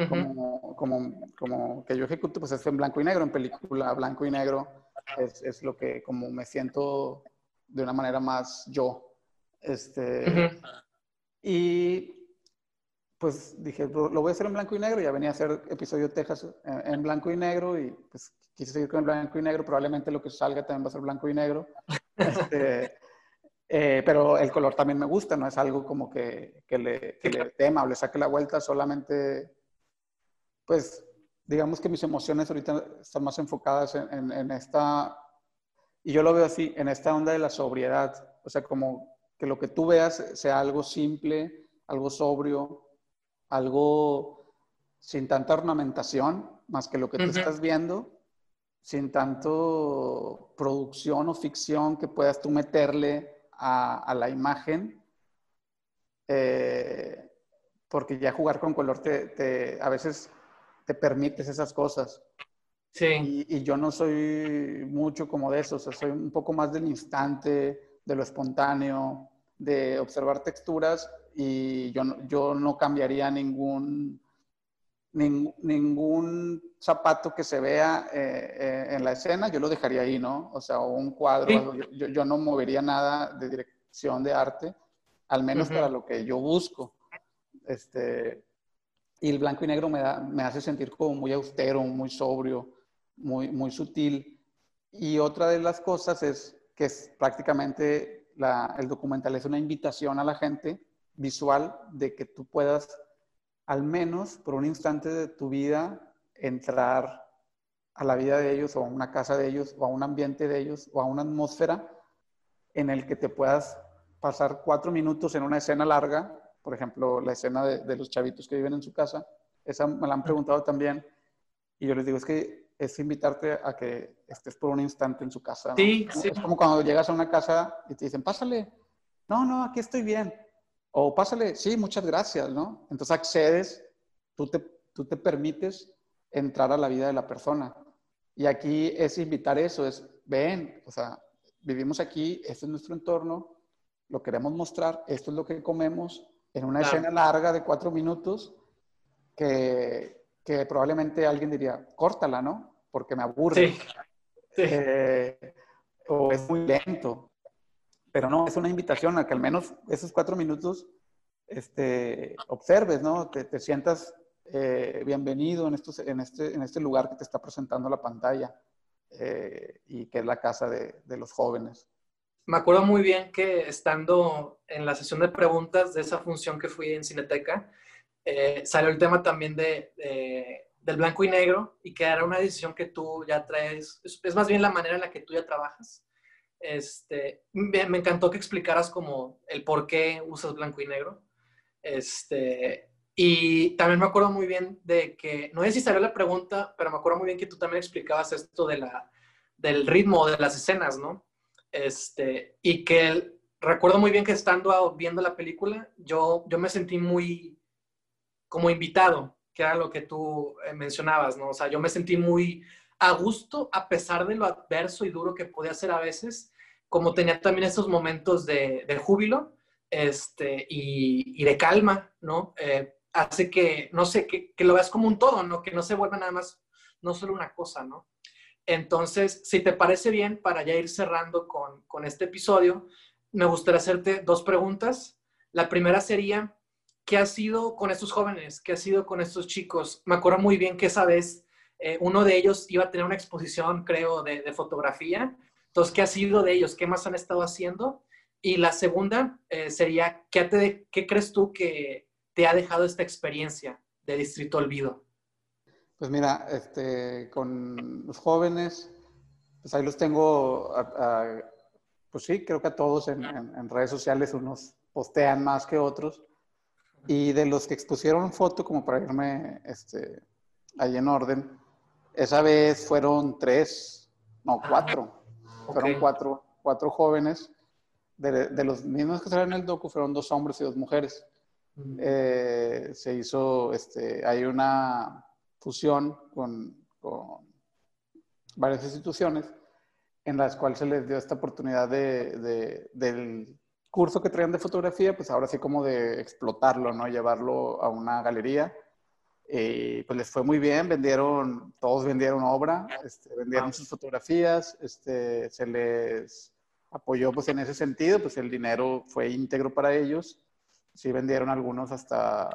como, como, como, que yo ejecuto pues es en blanco y negro, en película blanco y negro es, es lo que como me siento de una manera más yo. Este, Y pues dije, lo, voy a hacer en blanco y negro, ya venía a hacer episodio Texas en blanco y negro y pues quise seguir con el blanco y negro, probablemente lo que salga también va a ser blanco y negro. Este, eh, pero el color también me gusta, no es algo como que, que, le, que le tema o le saque la vuelta, solamente, pues, digamos que mis emociones ahorita están más enfocadas en, en, esta, y yo lo veo así, en esta onda de la sobriedad, o sea, como que lo que tú veas sea algo simple, algo sobrio, algo sin tanta ornamentación, más que lo que tú estás viendo, sin tanto producción o ficción que puedas tú meterle a, la imagen, eh, porque ya jugar con color te, a veces te permites esas cosas. Sí. Y, yo no soy mucho como de eso, o sea, soy un poco más del instante, de lo espontáneo, de observar texturas y yo, yo no cambiaría ningún ningún zapato que se vea eh, eh, en la escena, yo lo dejaría ahí, ¿no? O sea, un cuadro, yo, yo, no movería nada de dirección de arte, al menos para lo que yo busco. Este, y el blanco y negro me, da, me hace sentir como muy austero, muy sobrio, muy, muy sutil. Y otra de las cosas es que es prácticamente la, el documental es una invitación a la gente visual de que tú puedas al menos por un instante de tu vida entrar a la vida de ellos o a una casa de ellos o a un ambiente de ellos o a una atmósfera en el que te puedas pasar cuatro minutos en una escena larga, por ejemplo, la escena de, los chavitos que viven en su casa, esa me la han preguntado también y yo les digo, es que es invitarte a que estés por un instante en su casa. Sí, sí. Es como cuando llegas a una casa y te dicen, pásale. No, no, aquí estoy bien. O pásale, sí, muchas gracias, ¿no? Entonces accedes, tú te, tú te permites entrar a la vida de la persona. Y aquí es invitar eso, es, ven, o sea, vivimos aquí, este es nuestro entorno, lo queremos mostrar, esto es lo que comemos, en una escena larga de cuatro minutos, que, que, probablemente alguien diría, córtala, ¿no? Porque me aburre. Sí. Eh, o es muy lento. Pero no, es una invitación a que al menos esos cuatro minutos este, observes, ¿no? Te, sientas eh, bienvenido en, estos, en, este, en este lugar que te está presentando la pantalla eh, y que es la casa de, de, los jóvenes. Me acuerdo muy bien que estando en la sesión de preguntas de esa función que fui en Cineteca, eh, salió el tema también de, del blanco y negro y que era una decisión que tú ya traes, es más bien la manera en la que tú ya trabajas este, me, encantó que explicaras como el por qué usas blanco y negro. Este, y también me acuerdo muy bien de que, no sé si salió la pregunta, pero me acuerdo muy bien que tú también explicabas esto de la, del ritmo de las escenas, ¿no? Este, y que recuerdo muy bien que estando viendo la película, yo, yo me sentí muy como invitado, que era lo que tú eh, mencionabas, ¿no? O sea, yo me sentí muy a gusto a pesar de lo adverso y duro que podía ser a veces, como tenía también esos momentos de, júbilo este, y, de calma, ¿no? Eh, hace que, no sé, que, lo veas como un todo, ¿no? Que no se vuelva nada más, no solo una cosa, ¿no? Entonces, si te parece bien, para ya ir cerrando con, con este episodio, me gustaría hacerte dos preguntas. La primera sería, ¿qué ha sido con estos jóvenes? ¿Qué ha sido con estos chicos? Me acuerdo muy bien que esa vez eh, uno de ellos iba a tener una exposición, creo, de, fotografía. Entonces, ¿qué ha sido de ellos? ¿Qué más han estado haciendo? Y la segunda eh, sería, ¿qué, te, ¿qué crees tú que te ha dejado esta experiencia de Distrito Olvido? Pues mira, este, con los jóvenes, pues ahí los tengo, pues sí, creo que a todos en, en, redes sociales unos postean más que otros. Y de los que expusieron foto, como para irme este, ahí en orden, esa vez fueron tres, no, cuatro. Fueron cuatro, cuatro jóvenes. De, de, los mismos que salen en el docu, fueron dos hombres y dos mujeres. Eh, se hizo, este, hay una fusión con, con, varias instituciones en las cuales se les dio esta oportunidad de, de, del curso que traían de fotografía, pues ahora sí como de explotarlo, ¿no? Llevarlo a una galería y pues les fue muy bien, vendieron, todos vendieron obra, este, vendieron sus fotografías, este, se les apoyó pues en ese sentido, pues el dinero fue íntegro para ellos. Sí vendieron algunos hasta,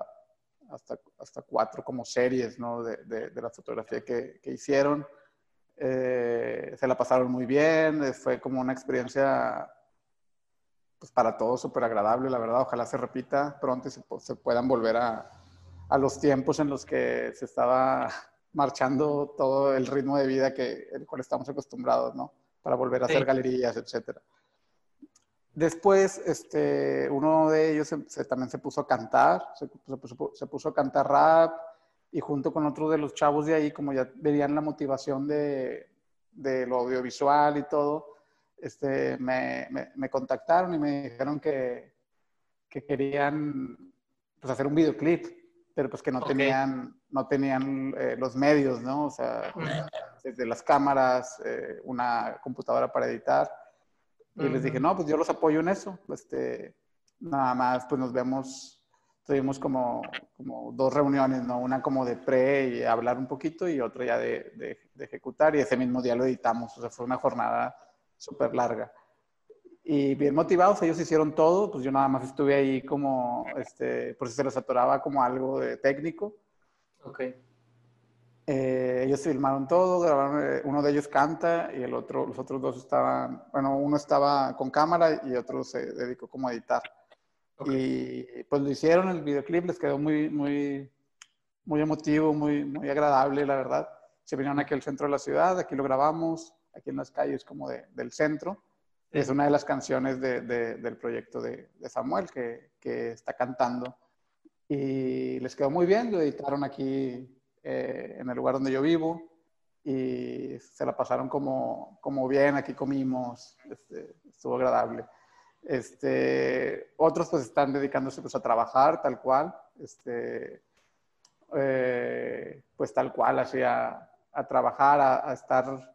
hasta, hasta cuatro como series, ¿no? De, de, la fotografía que, que hicieron. Eh, se la pasaron muy bien, eh, fue como una experiencia pues para todos súper agradable, la verdad. Ojalá se repita pronto y se, se puedan volver a, a los tiempos en los que se estaba marchando todo el ritmo de vida que el cual estamos acostumbrados, ¿no? Para volver a hacer galerías, etcétera. Después, este, uno de ellos se, también se puso a cantar, se, se, puso, a cantar rap y junto con otro de los chavos de ahí, como ya veían la motivación de, de lo audiovisual y todo, este, me, me, contactaron y me dijeron que, que querían pues, hacer un videoclip pero pues que no tenían, no tenían eh, los medios, ¿no? O sea, desde las cámaras, eh, una computadora para editar. Y les dije, no, pues yo los apoyo en eso. Este, nada más, pues nos vemos, tuvimos como, como dos reuniones, ¿no? Una como de pre y hablar un poquito y otra ya de, de, de ejecutar y ese mismo día lo editamos. O sea, fue una jornada súper larga y bien motivados, ellos hicieron todo, pues yo nada más estuve ahí como, este, por si se les atoraba como algo de técnico. Ok. Eh, ellos filmaron todo, grabaron, eh, uno de ellos canta y el otro, los otros dos estaban, bueno, uno estaba con cámara y otro se dedicó como a editar. Y pues lo hicieron, el videoclip les quedó muy, muy, muy emotivo, muy, muy agradable, la verdad. Se vinieron aquí al centro de la ciudad, aquí lo grabamos, aquí en las calles como de, del centro. Es una de las canciones de, del proyecto de, Samuel que, que, está cantando. Y les quedó muy bien, lo editaron aquí eh, en el lugar donde yo vivo y se la pasaron como, como bien, aquí comimos, este, estuvo agradable. Este, otros pues están dedicándose pues a trabajar tal cual, este, eh, pues tal cual, así a, a trabajar, a, a estar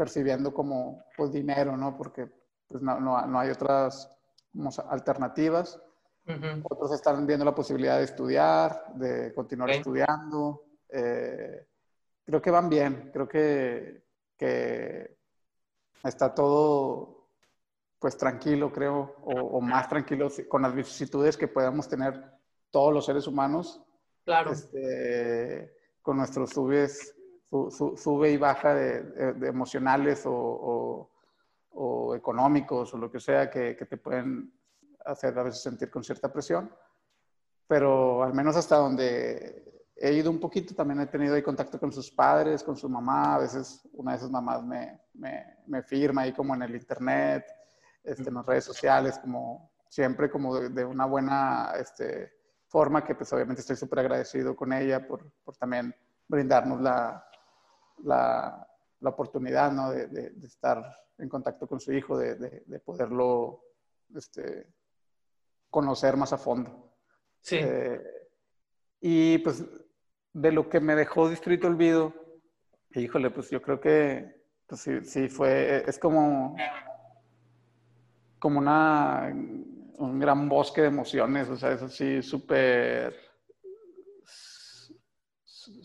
percibiendo como pues, dinero, ¿no? Porque pues, no, no, no hay otras alternativas. Otros están viendo la posibilidad de estudiar, de continuar estudiando. Eh, creo que van bien, creo que, que está todo pues tranquilo, creo, o, más tranquilo con las vicisitudes que podamos tener todos los seres humanos. Claro. Este, con nuestros subes su, sube y baja de, emocionales o, o, económicos o lo que sea que, que, te pueden hacer a veces sentir con cierta presión. Pero al menos hasta donde he ido un poquito, también he tenido ahí contacto con sus padres, con su mamá. A veces una de esas mamás me, me, me firma ahí como en el internet, este, en las redes sociales, como siempre como de, una buena este, forma que pues obviamente estoy súper agradecido con ella por, por también brindarnos la, la, la oportunidad ¿no? de, de, estar en contacto con su hijo, de, de poderlo este, conocer más a fondo. Sí. Eh, y pues de lo que me dejó Distrito Olvido, híjole, pues yo creo que pues, sí, sí fue, es como, como una, un gran bosque de emociones, o sea, eso sí, súper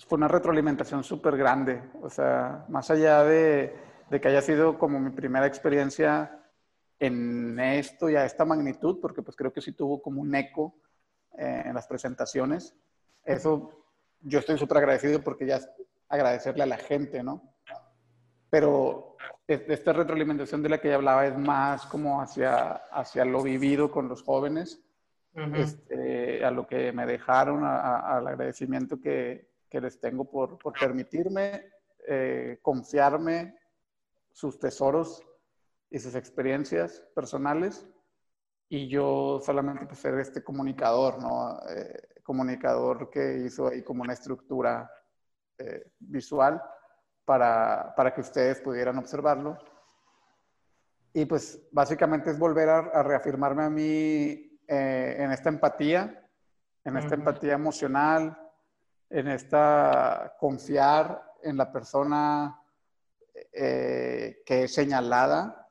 fue una retroalimentación súper grande. O sea, más allá de, de, que haya sido como mi primera experiencia en esto y a esta magnitud, porque pues creo que sí tuvo como un eco eh, en las presentaciones. Eso yo estoy súper agradecido porque ya es agradecerle a la gente, ¿no? Pero esta retroalimentación de la que ya hablaba es más como hacia, hacia lo vivido con los jóvenes, este, a lo que me dejaron, al agradecimiento que, que, les tengo por, por permitirme eh, confiarme sus tesoros y sus experiencias personales y yo solamente pues, ser este comunicador, ¿no? Eh, comunicador que hizo ahí como una estructura eh, visual para, para, que ustedes pudieran observarlo. Y pues básicamente es volver a, reafirmarme a mí eh, en esta empatía, en esta empatía emocional, en esta confiar en la persona que es señalada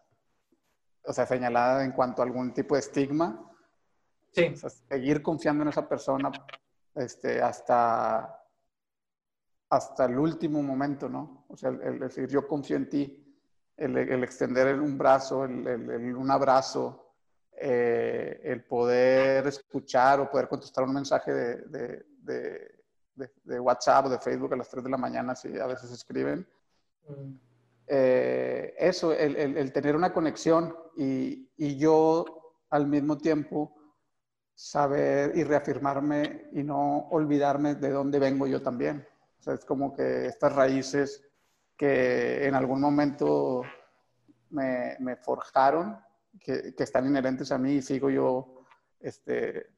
o sea, señalada en cuanto a algún tipo de estigma. Sí. seguir confiando en esa persona este, hasta, hasta el último momento, ¿no? O sea, el, decir, yo confío en ti, el, el extender un brazo, el, un abrazo, eh, el poder escuchar o poder contestar un mensaje de, de, de, WhatsApp o de Facebook a las 3 de la mañana, si a veces escriben. Mm. Eh, eso, el, el, tener una conexión y, y, yo al mismo tiempo saber y reafirmarme y no olvidarme de dónde vengo yo también. O sea, es como que estas raíces que en algún momento me, me forjaron, que, que, están inherentes a mí y sigo yo este,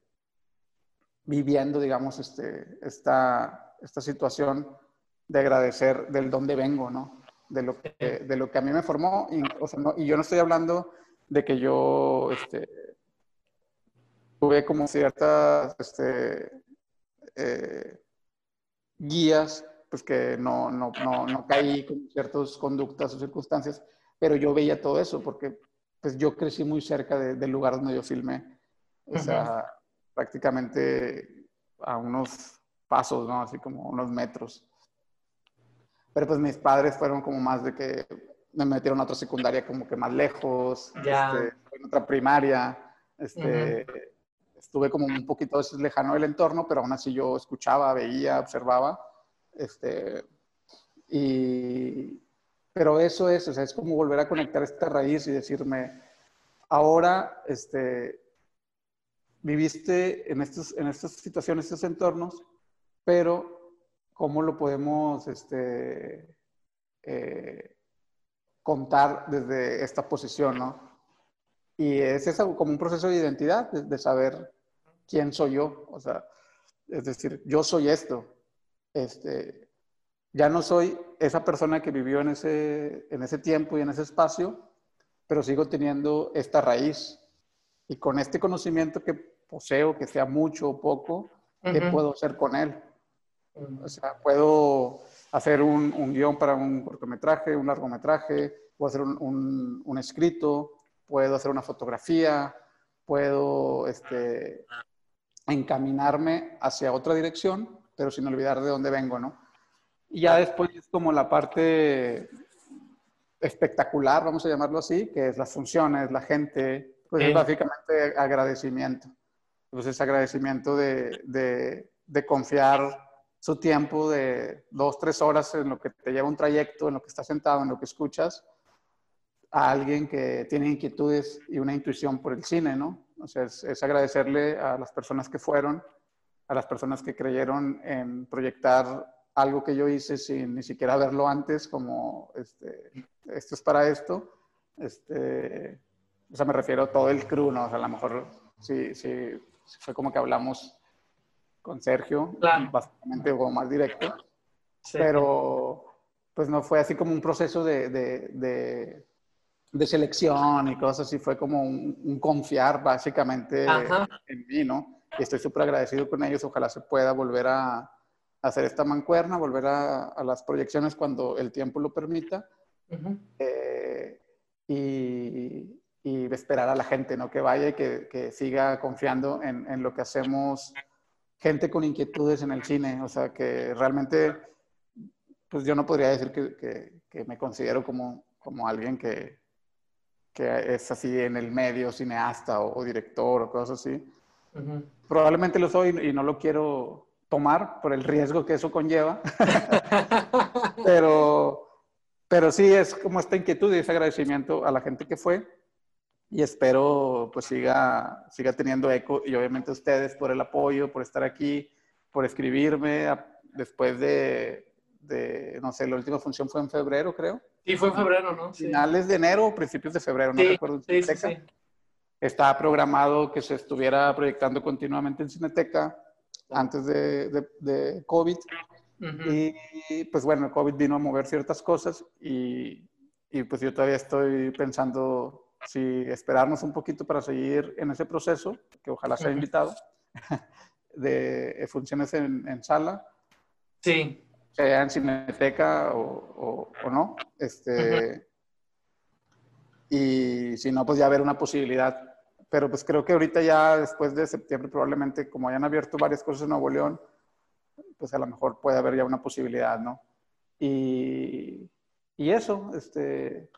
viviendo, digamos, este, esta, esta situación de agradecer del dónde vengo, ¿no? de lo que, de lo que a mí me formó. Y, y yo no estoy hablando de que yo este, tuve como ciertas este, eh, guías, pues que no, no, no, no caí con ciertas conductas o circunstancias, pero yo veía todo eso porque pues yo crecí muy cerca del lugar donde yo filmé. O sea, prácticamente a unos pasos, ¿no? Así como unos metros. Pero pues mis padres fueron como más de que me metieron a otra secundaria como que más lejos, este, en otra primaria, este, estuve como un poquito lejano del entorno, pero aún así yo escuchaba, veía, observaba, este, y, pero eso es, o sea, es como volver a conectar esta raíz y decirme, ahora, este, viviste en, estos, en estas situaciones, estos entornos, pero cómo lo podemos este, eh, contar desde esta posición, ¿no? Y es eso como un proceso de identidad, de, saber quién soy yo, o sea, es decir, yo soy esto, este, ya no soy esa persona que vivió en ese, en ese tiempo y en ese espacio, pero sigo teniendo esta raíz. Y con este conocimiento que poseo, que sea mucho o poco, ¿qué puedo hacer con él? O sea, puedo hacer un, un guion para un cortometraje, un largometraje, puedo hacer un, un, escrito, puedo hacer una fotografía, puedo este, encaminarme hacia otra dirección, pero sin olvidar de dónde vengo, ¿no? Y ya después es como la parte espectacular, vamos a llamarlo así, que es las funciones, la gente, pues es básicamente agradecimiento. Entonces, agradecimiento de, de, de confiar su tiempo de dos, tres horas en lo que te lleva un trayecto, en lo que estás sentado, en lo que escuchas, a alguien que tiene inquietudes y una intuición por el cine, ¿no? O sea, es, agradecerle a las personas que fueron, a las personas que creyeron en proyectar algo que yo hice sin ni siquiera verlo antes, como este, esto es para esto. Este, o sea, me refiero a todo el crew, ¿no? O sea, a lo mejor sí, sí, fue como que hablamos con Sergio, básicamente como más directo, pero pues no fue así como un proceso de, de, de, selección y cosas así, fue como un, confiar básicamente en mí, ¿no? Y estoy súper agradecido con ellos, ojalá se pueda volver a, hacer esta mancuerna, volver a, a, las proyecciones cuando el tiempo lo permita. Eh, y, y, esperar a la gente, ¿no? Que vaya y que, que siga confiando en, en, lo que hacemos gente con inquietudes en el cine, o sea, que realmente, pues yo no podría decir que, que, me considero como, como alguien que, que, es así en el medio, cineasta o, director o cosas así, Probablemente lo soy y no lo quiero tomar por el riesgo que eso conlleva. pero, pero sí es como esta inquietud y ese agradecimiento a la gente que fue y espero pues siga, siga teniendo eco y obviamente a ustedes por el apoyo, por estar aquí, por escribirme después de, de, no sé, la última función fue en febrero, creo. Sí, fue en febrero, ¿no? Finales de enero o principios de febrero, no recuerdo. Sí, sí, sí. Estaba programado que se estuviera proyectando continuamente en Cineteca antes de, de, COVID. Y pues bueno, el COVID vino a mover ciertas cosas y, y pues yo todavía estoy pensando si esperarnos un poquito para seguir en ese proceso, que ojalá sea invitado, de funciones en, en sala. Sí. Sea en Cineteca o, o, no. Este, Y si no, pues ya haber una posibilidad. Pero pues creo que ahorita ya después de septiembre probablemente, como hayan abierto varias cosas en Nuevo León, pues a lo mejor puede haber ya una posibilidad, ¿no? Y, y eso, este,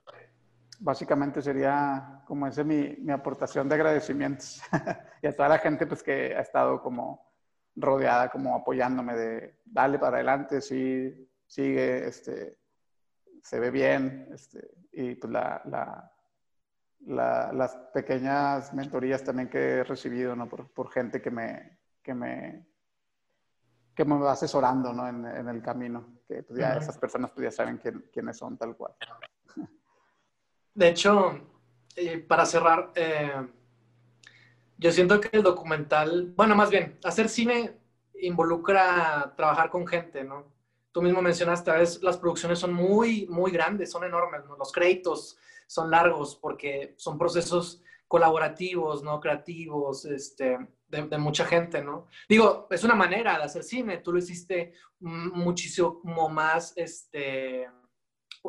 básicamente sería como esa mi, mi aportación de agradecimientos y a toda la gente pues que ha estado como rodeada, como apoyándome de dale para adelante, sí, sigue, este, se ve bien, este, y pues la, la, la, las pequeñas mentorías también que he recibido, ¿no? Por, por gente que me, que me, que me va asesorando, ¿no? En, en el camino, que pues ya esas personas pues ya saben quién, quiénes son tal cual. De hecho, para cerrar, eh, yo siento que el documental, bueno, más bien, hacer cine involucra trabajar con gente, ¿no? Tú mismo mencionaste, a veces las producciones son muy, muy grandes, son enormes, ¿no? Los créditos son largos porque son procesos colaborativos, ¿no? Creativos, este, de, de, mucha gente, ¿no? Digo, es una manera de hacer cine, tú lo hiciste muchísimo más, este,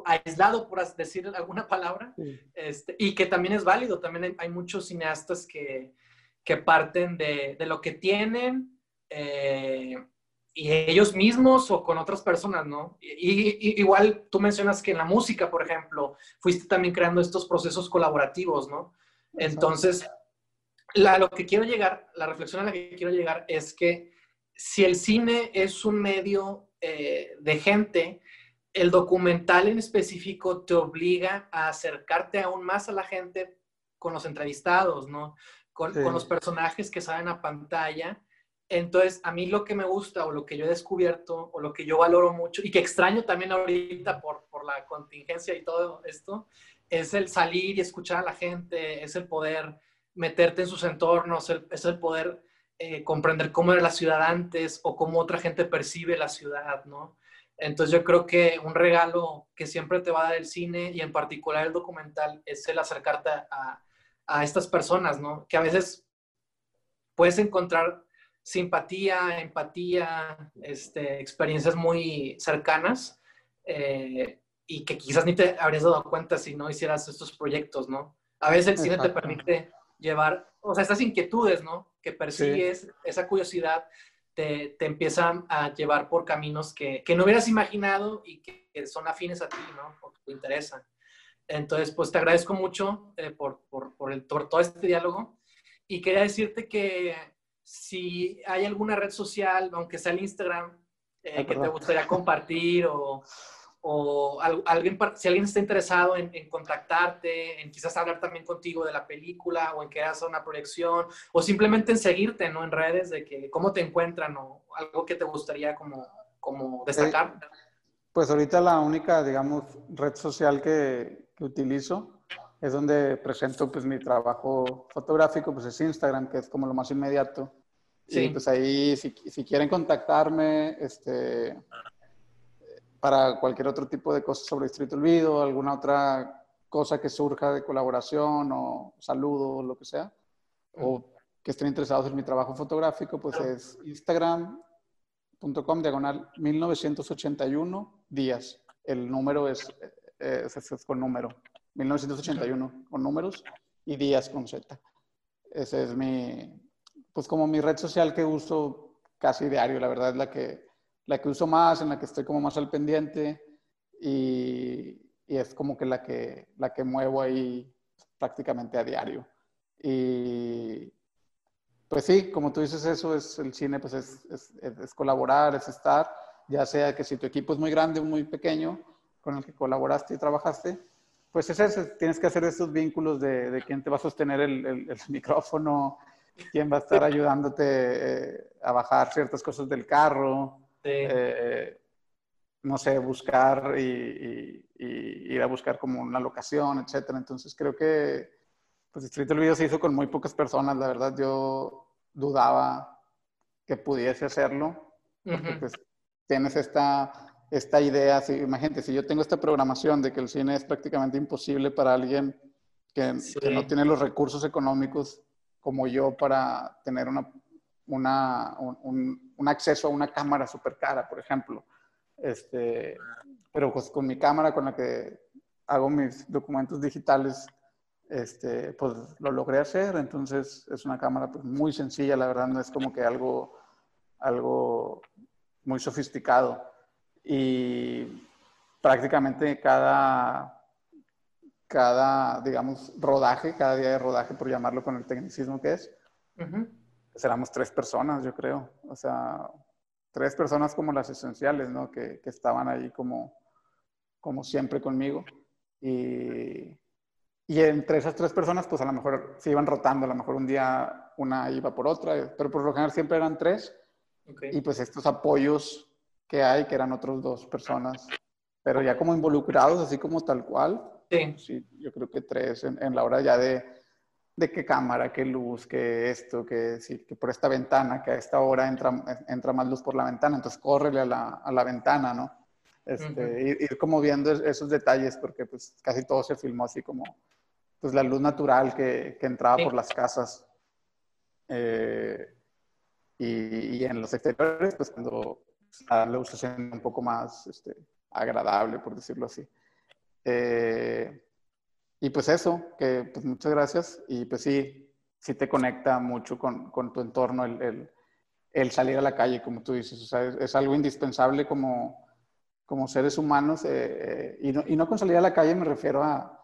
aislado, por decir alguna palabra, este, y que también es válido. También hay, muchos cineastas que, que parten de, de, lo que tienen eh, y ellos mismos o con otras personas, ¿no? Y, igual tú mencionas que en la música, por ejemplo, fuiste también creando estos procesos colaborativos, ¿no? Entonces, la, lo que quiero llegar, la reflexión a la que quiero llegar es que si el cine es un medio eh, de gente, el documental en específico te obliga a acercarte aún más a la gente con los entrevistados, ¿no? Con, los personajes que salen a pantalla. Entonces, a mí lo que me gusta o lo que yo he descubierto o lo que yo valoro mucho y que extraño también ahorita por, por la contingencia y todo esto, es el salir y escuchar a la gente, es el poder meterte en sus entornos, es el poder eh, comprender cómo era la ciudad antes o cómo otra gente percibe la ciudad, ¿no? Entonces yo creo que un regalo que siempre te va a dar el cine y en particular el documental es el acercarte a, a estas personas, ¿no? Que a veces puedes encontrar simpatía, empatía, este, experiencias muy cercanas eh, y que quizás ni te habrías dado cuenta si no hicieras estos proyectos, ¿no? A veces el cine te permite llevar, o sea, estas inquietudes, ¿no? Que persigues, esa curiosidad, te, te, empiezan a llevar por caminos que, que no hubieras imaginado y que, son afines a ti, ¿no? Porque te interesan. Entonces, pues te agradezco mucho eh, por, por, por, el, por todo este diálogo y quería decirte que si hay alguna red social, aunque sea el Instagram, eh, que te gustaría compartir o, o alguien, si alguien está interesado en, en, contactarte, en quizás hablar también contigo de la película o en que hagas una proyección o simplemente en seguirte, ¿no? En redes de que cómo te encuentran o algo que te gustaría como, como destacar. Eh, pues ahorita la única, digamos, red social que, que, utilizo es donde presento pues mi trabajo fotográfico, pues es Instagram, que es como lo más inmediato. Sí. Y pues ahí, si, si quieren contactarme, este, para cualquier otro tipo de cosas sobre Distrito Olvido, alguna otra cosa que surja de colaboración o saludo o lo que sea, o que estén interesados en mi trabajo fotográfico, pues es instagram.com diagonal 1981 días. El número es, es, es, con número, 1981 con números y días con Z. Ese es mi, pues como mi red social que uso casi diario, la verdad es la que la que uso más, en la que estoy como más al pendiente y, y es como que la, que la que muevo ahí prácticamente a diario. Y, pues sí, como tú dices, eso es el cine, pues es, es, es, colaborar, es estar, ya sea que si tu equipo es muy grande o muy pequeño, con el que colaboraste y trabajaste, pues es eso, tienes que hacer esos vínculos de, de quién te va a sostener el, el, micrófono, quién va a estar ayudándote eh, a bajar ciertas cosas del carro, eh, no sé, buscar y, y, y, ir a buscar como una locación, etcétera. Entonces creo que pues Distrito del Video se hizo con muy pocas personas, la verdad yo dudaba que pudiese hacerlo, porque pues tienes esta, esta idea, si, imagínate, si yo tengo esta programación de que el cine es prácticamente imposible para alguien que, no tiene los recursos económicos como yo para tener una, una, un, un, acceso a una cámara súper cara, por ejemplo. Este, pero pues con mi cámara con la que hago mis documentos digitales, este, pues lo logré hacer. Entonces es una cámara pues, muy sencilla, la verdad, no es como que algo, algo muy sofisticado. Y prácticamente cada, cada, digamos, rodaje, cada día de rodaje, por llamarlo con el tecnicismo que es, pues éramos tres personas, yo creo. O sea, tres personas como las esenciales, ¿no? Que, que estaban ahí como, como siempre conmigo. Y, y entre esas tres personas, pues a lo mejor se iban rotando, a lo mejor un día una iba por otra, pero por lo general siempre eran tres. Y pues estos apoyos que hay, que eran otros dos personas, pero ya como involucrados, así como tal cual. Sí. sí yo creo que tres en, en la hora ya de, de, qué cámara, qué luz, qué esto, que, sí, que por esta ventana, que a esta hora entra, entra más luz por la ventana, entonces córrele a la, a la ventana, ¿no? Este, ir, ir, como viendo esos detalles, porque pues casi todo se filmó así como pues la luz natural que, que entraba por las casas. Eh, y, y, en los exteriores, pues cuando la luz se siente un poco más este, agradable, por decirlo así. Eh, y pues eso, que pues muchas gracias. Y pues sí, sí te conecta mucho con, con tu entorno el, el, el, salir a la calle, como tú dices. O sea, es, es algo indispensable como, como seres humanos. Eh, y, no, y no con salir a la calle me refiero a,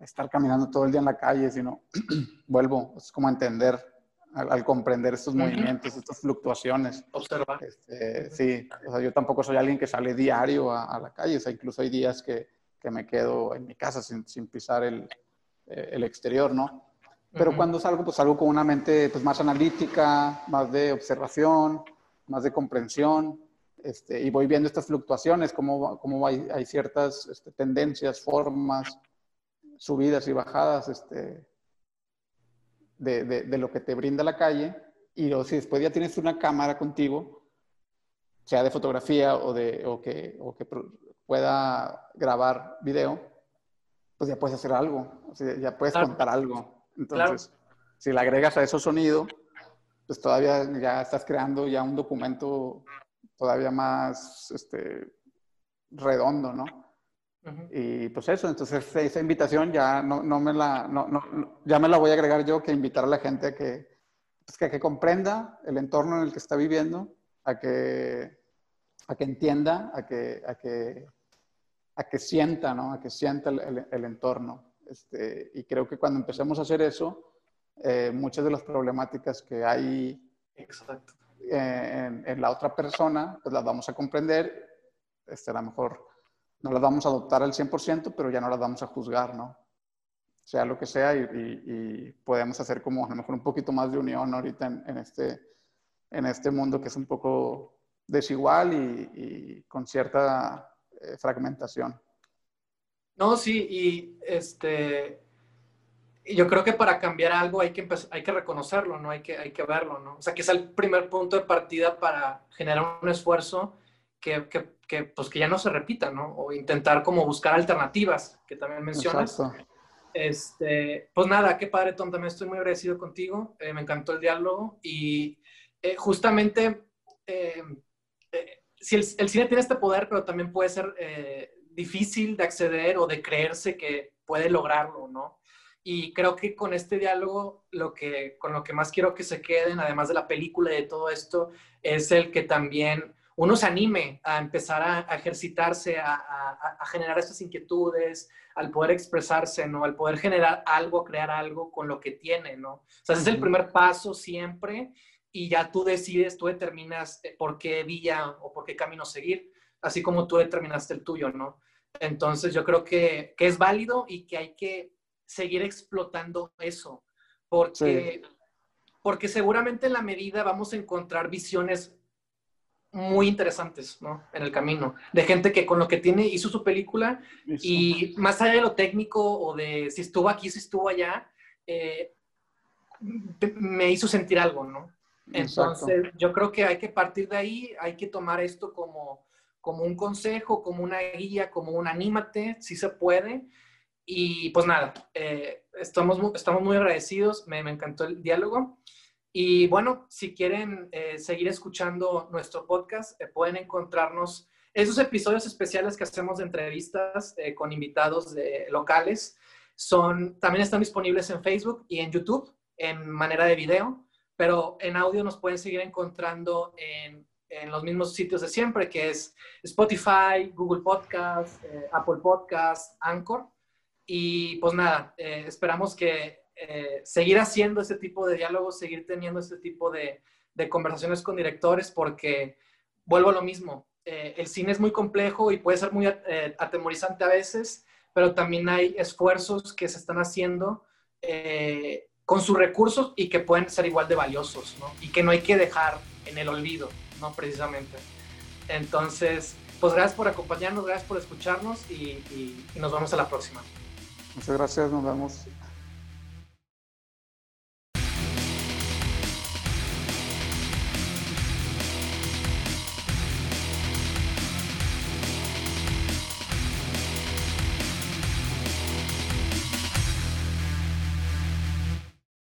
estar caminando todo el día en la calle, sino vuelvo, es como entender, al, comprender estos movimientos, estas fluctuaciones. Observar. Este, sí, o sea, yo tampoco soy alguien que sale diario a, la calle, o sea, incluso hay días que, que me quedo en mi casa sin, sin pisar el, eh, el, exterior, ¿no? Pero cuando salgo, pues salgo con una mente pues, más analítica, más de observación, más de comprensión, este, y voy viendo estas fluctuaciones, cómo, cómo hay, hay ciertas este, tendencias, formas, subidas y bajadas este, de, de, lo que te brinda la calle. Y si después ya tienes una cámara contigo, sea de fotografía o, de, o, que, o que pueda grabar video, pues ya puedes hacer algo, o sea, ya puedes contar algo. Entonces, si le agregas a eso sonido, pues todavía ya estás creando ya un documento todavía más este, redondo, ¿no? Y pues eso, entonces esa invitación ya no, no me la, no, no, ya me la voy a agregar yo que invitar a la gente a que, pues que, que, comprenda el entorno en el que está viviendo, a que, a que entienda, a que, a que, a que sienta, ¿no? A que sienta el, el, entorno. Este, y creo que cuando empecemos a hacer eso, eh, muchas de las problemáticas que hay Exacto. Eh, en, en, la otra persona, pues las vamos a comprender, este, a lo mejor no las vamos a adoptar al 100%, pero ya no las vamos a juzgar, ¿no? Sea lo que sea, y, y, podemos hacer como a lo mejor un poquito más de unión ahorita en, en este, en este mundo que es un poco desigual y, y con cierta eh, fragmentación. No, sí, y este, yo creo que para cambiar algo hay que, hay que reconocerlo, ¿no? Hay que, hay que verlo, ¿no? O sea, que es el primer punto de partida para generar un esfuerzo que, que, que, pues, que ya no se repita, ¿no? O intentar como buscar alternativas, que también mencionas. Exacto. Este, pues nada, qué padre, Tom, también estoy muy agradecido contigo, eh, me encantó el diálogo y eh, justamente, eh, si el, el, cine tiene este poder, pero también puede ser eh, difícil de acceder o de creerse que puede lograrlo, ¿no? Y creo que con este diálogo, lo que, con lo que más quiero que se queden, además de la película y de todo esto, es el que también uno se anime a empezar a, ejercitarse, a, generar estas inquietudes, al poder expresarse, ¿no? Al poder generar algo, crear algo con lo que tiene, ¿no? O sea, ese es el primer paso siempre y ya tú decides, tú determinas eh, por qué vía o por qué camino seguir, así como tú determinaste el tuyo, ¿no? Entonces yo creo que, que es válido y que hay que seguir explotando eso, porque, porque seguramente en la medida vamos a encontrar visiones muy interesantes, ¿no? En el camino, de gente que con lo que tiene hizo su película y más allá de lo técnico o de si estuvo aquí, si estuvo allá, eh, me hizo sentir algo, ¿no? Entonces, yo creo que hay que partir de ahí, hay que tomar esto como, como un consejo, como una guía, como un anímate, si se puede. Y pues nada, eh, estamos, estamos muy agradecidos, me, me encantó el diálogo. Y bueno, si quieren eh, seguir escuchando nuestro podcast, eh, pueden encontrarnos esos episodios especiales que hacemos de entrevistas eh, con invitados de, locales. Son, también están disponibles en Facebook y en YouTube en manera de video, pero en audio nos pueden seguir encontrando en, en los mismos sitios de siempre, que es Spotify, Google Podcast, Apple Podcast, Anchor. Y pues nada, esperamos que eh, seguir haciendo este tipo de diálogos, seguir teniendo este tipo de, conversaciones con directores, porque vuelvo a lo mismo, eh, el cine es muy complejo y puede ser muy eh, atemorizante a veces, pero también hay esfuerzos que se están haciendo con sus recursos y que pueden ser igual de valiosos, ¿no? Y que no hay que dejar en el olvido, ¿no? Precisamente. Entonces, pues gracias por acompañarnos, gracias por escucharnos y, y nos vemos a la próxima. Muchas gracias, nos vemos.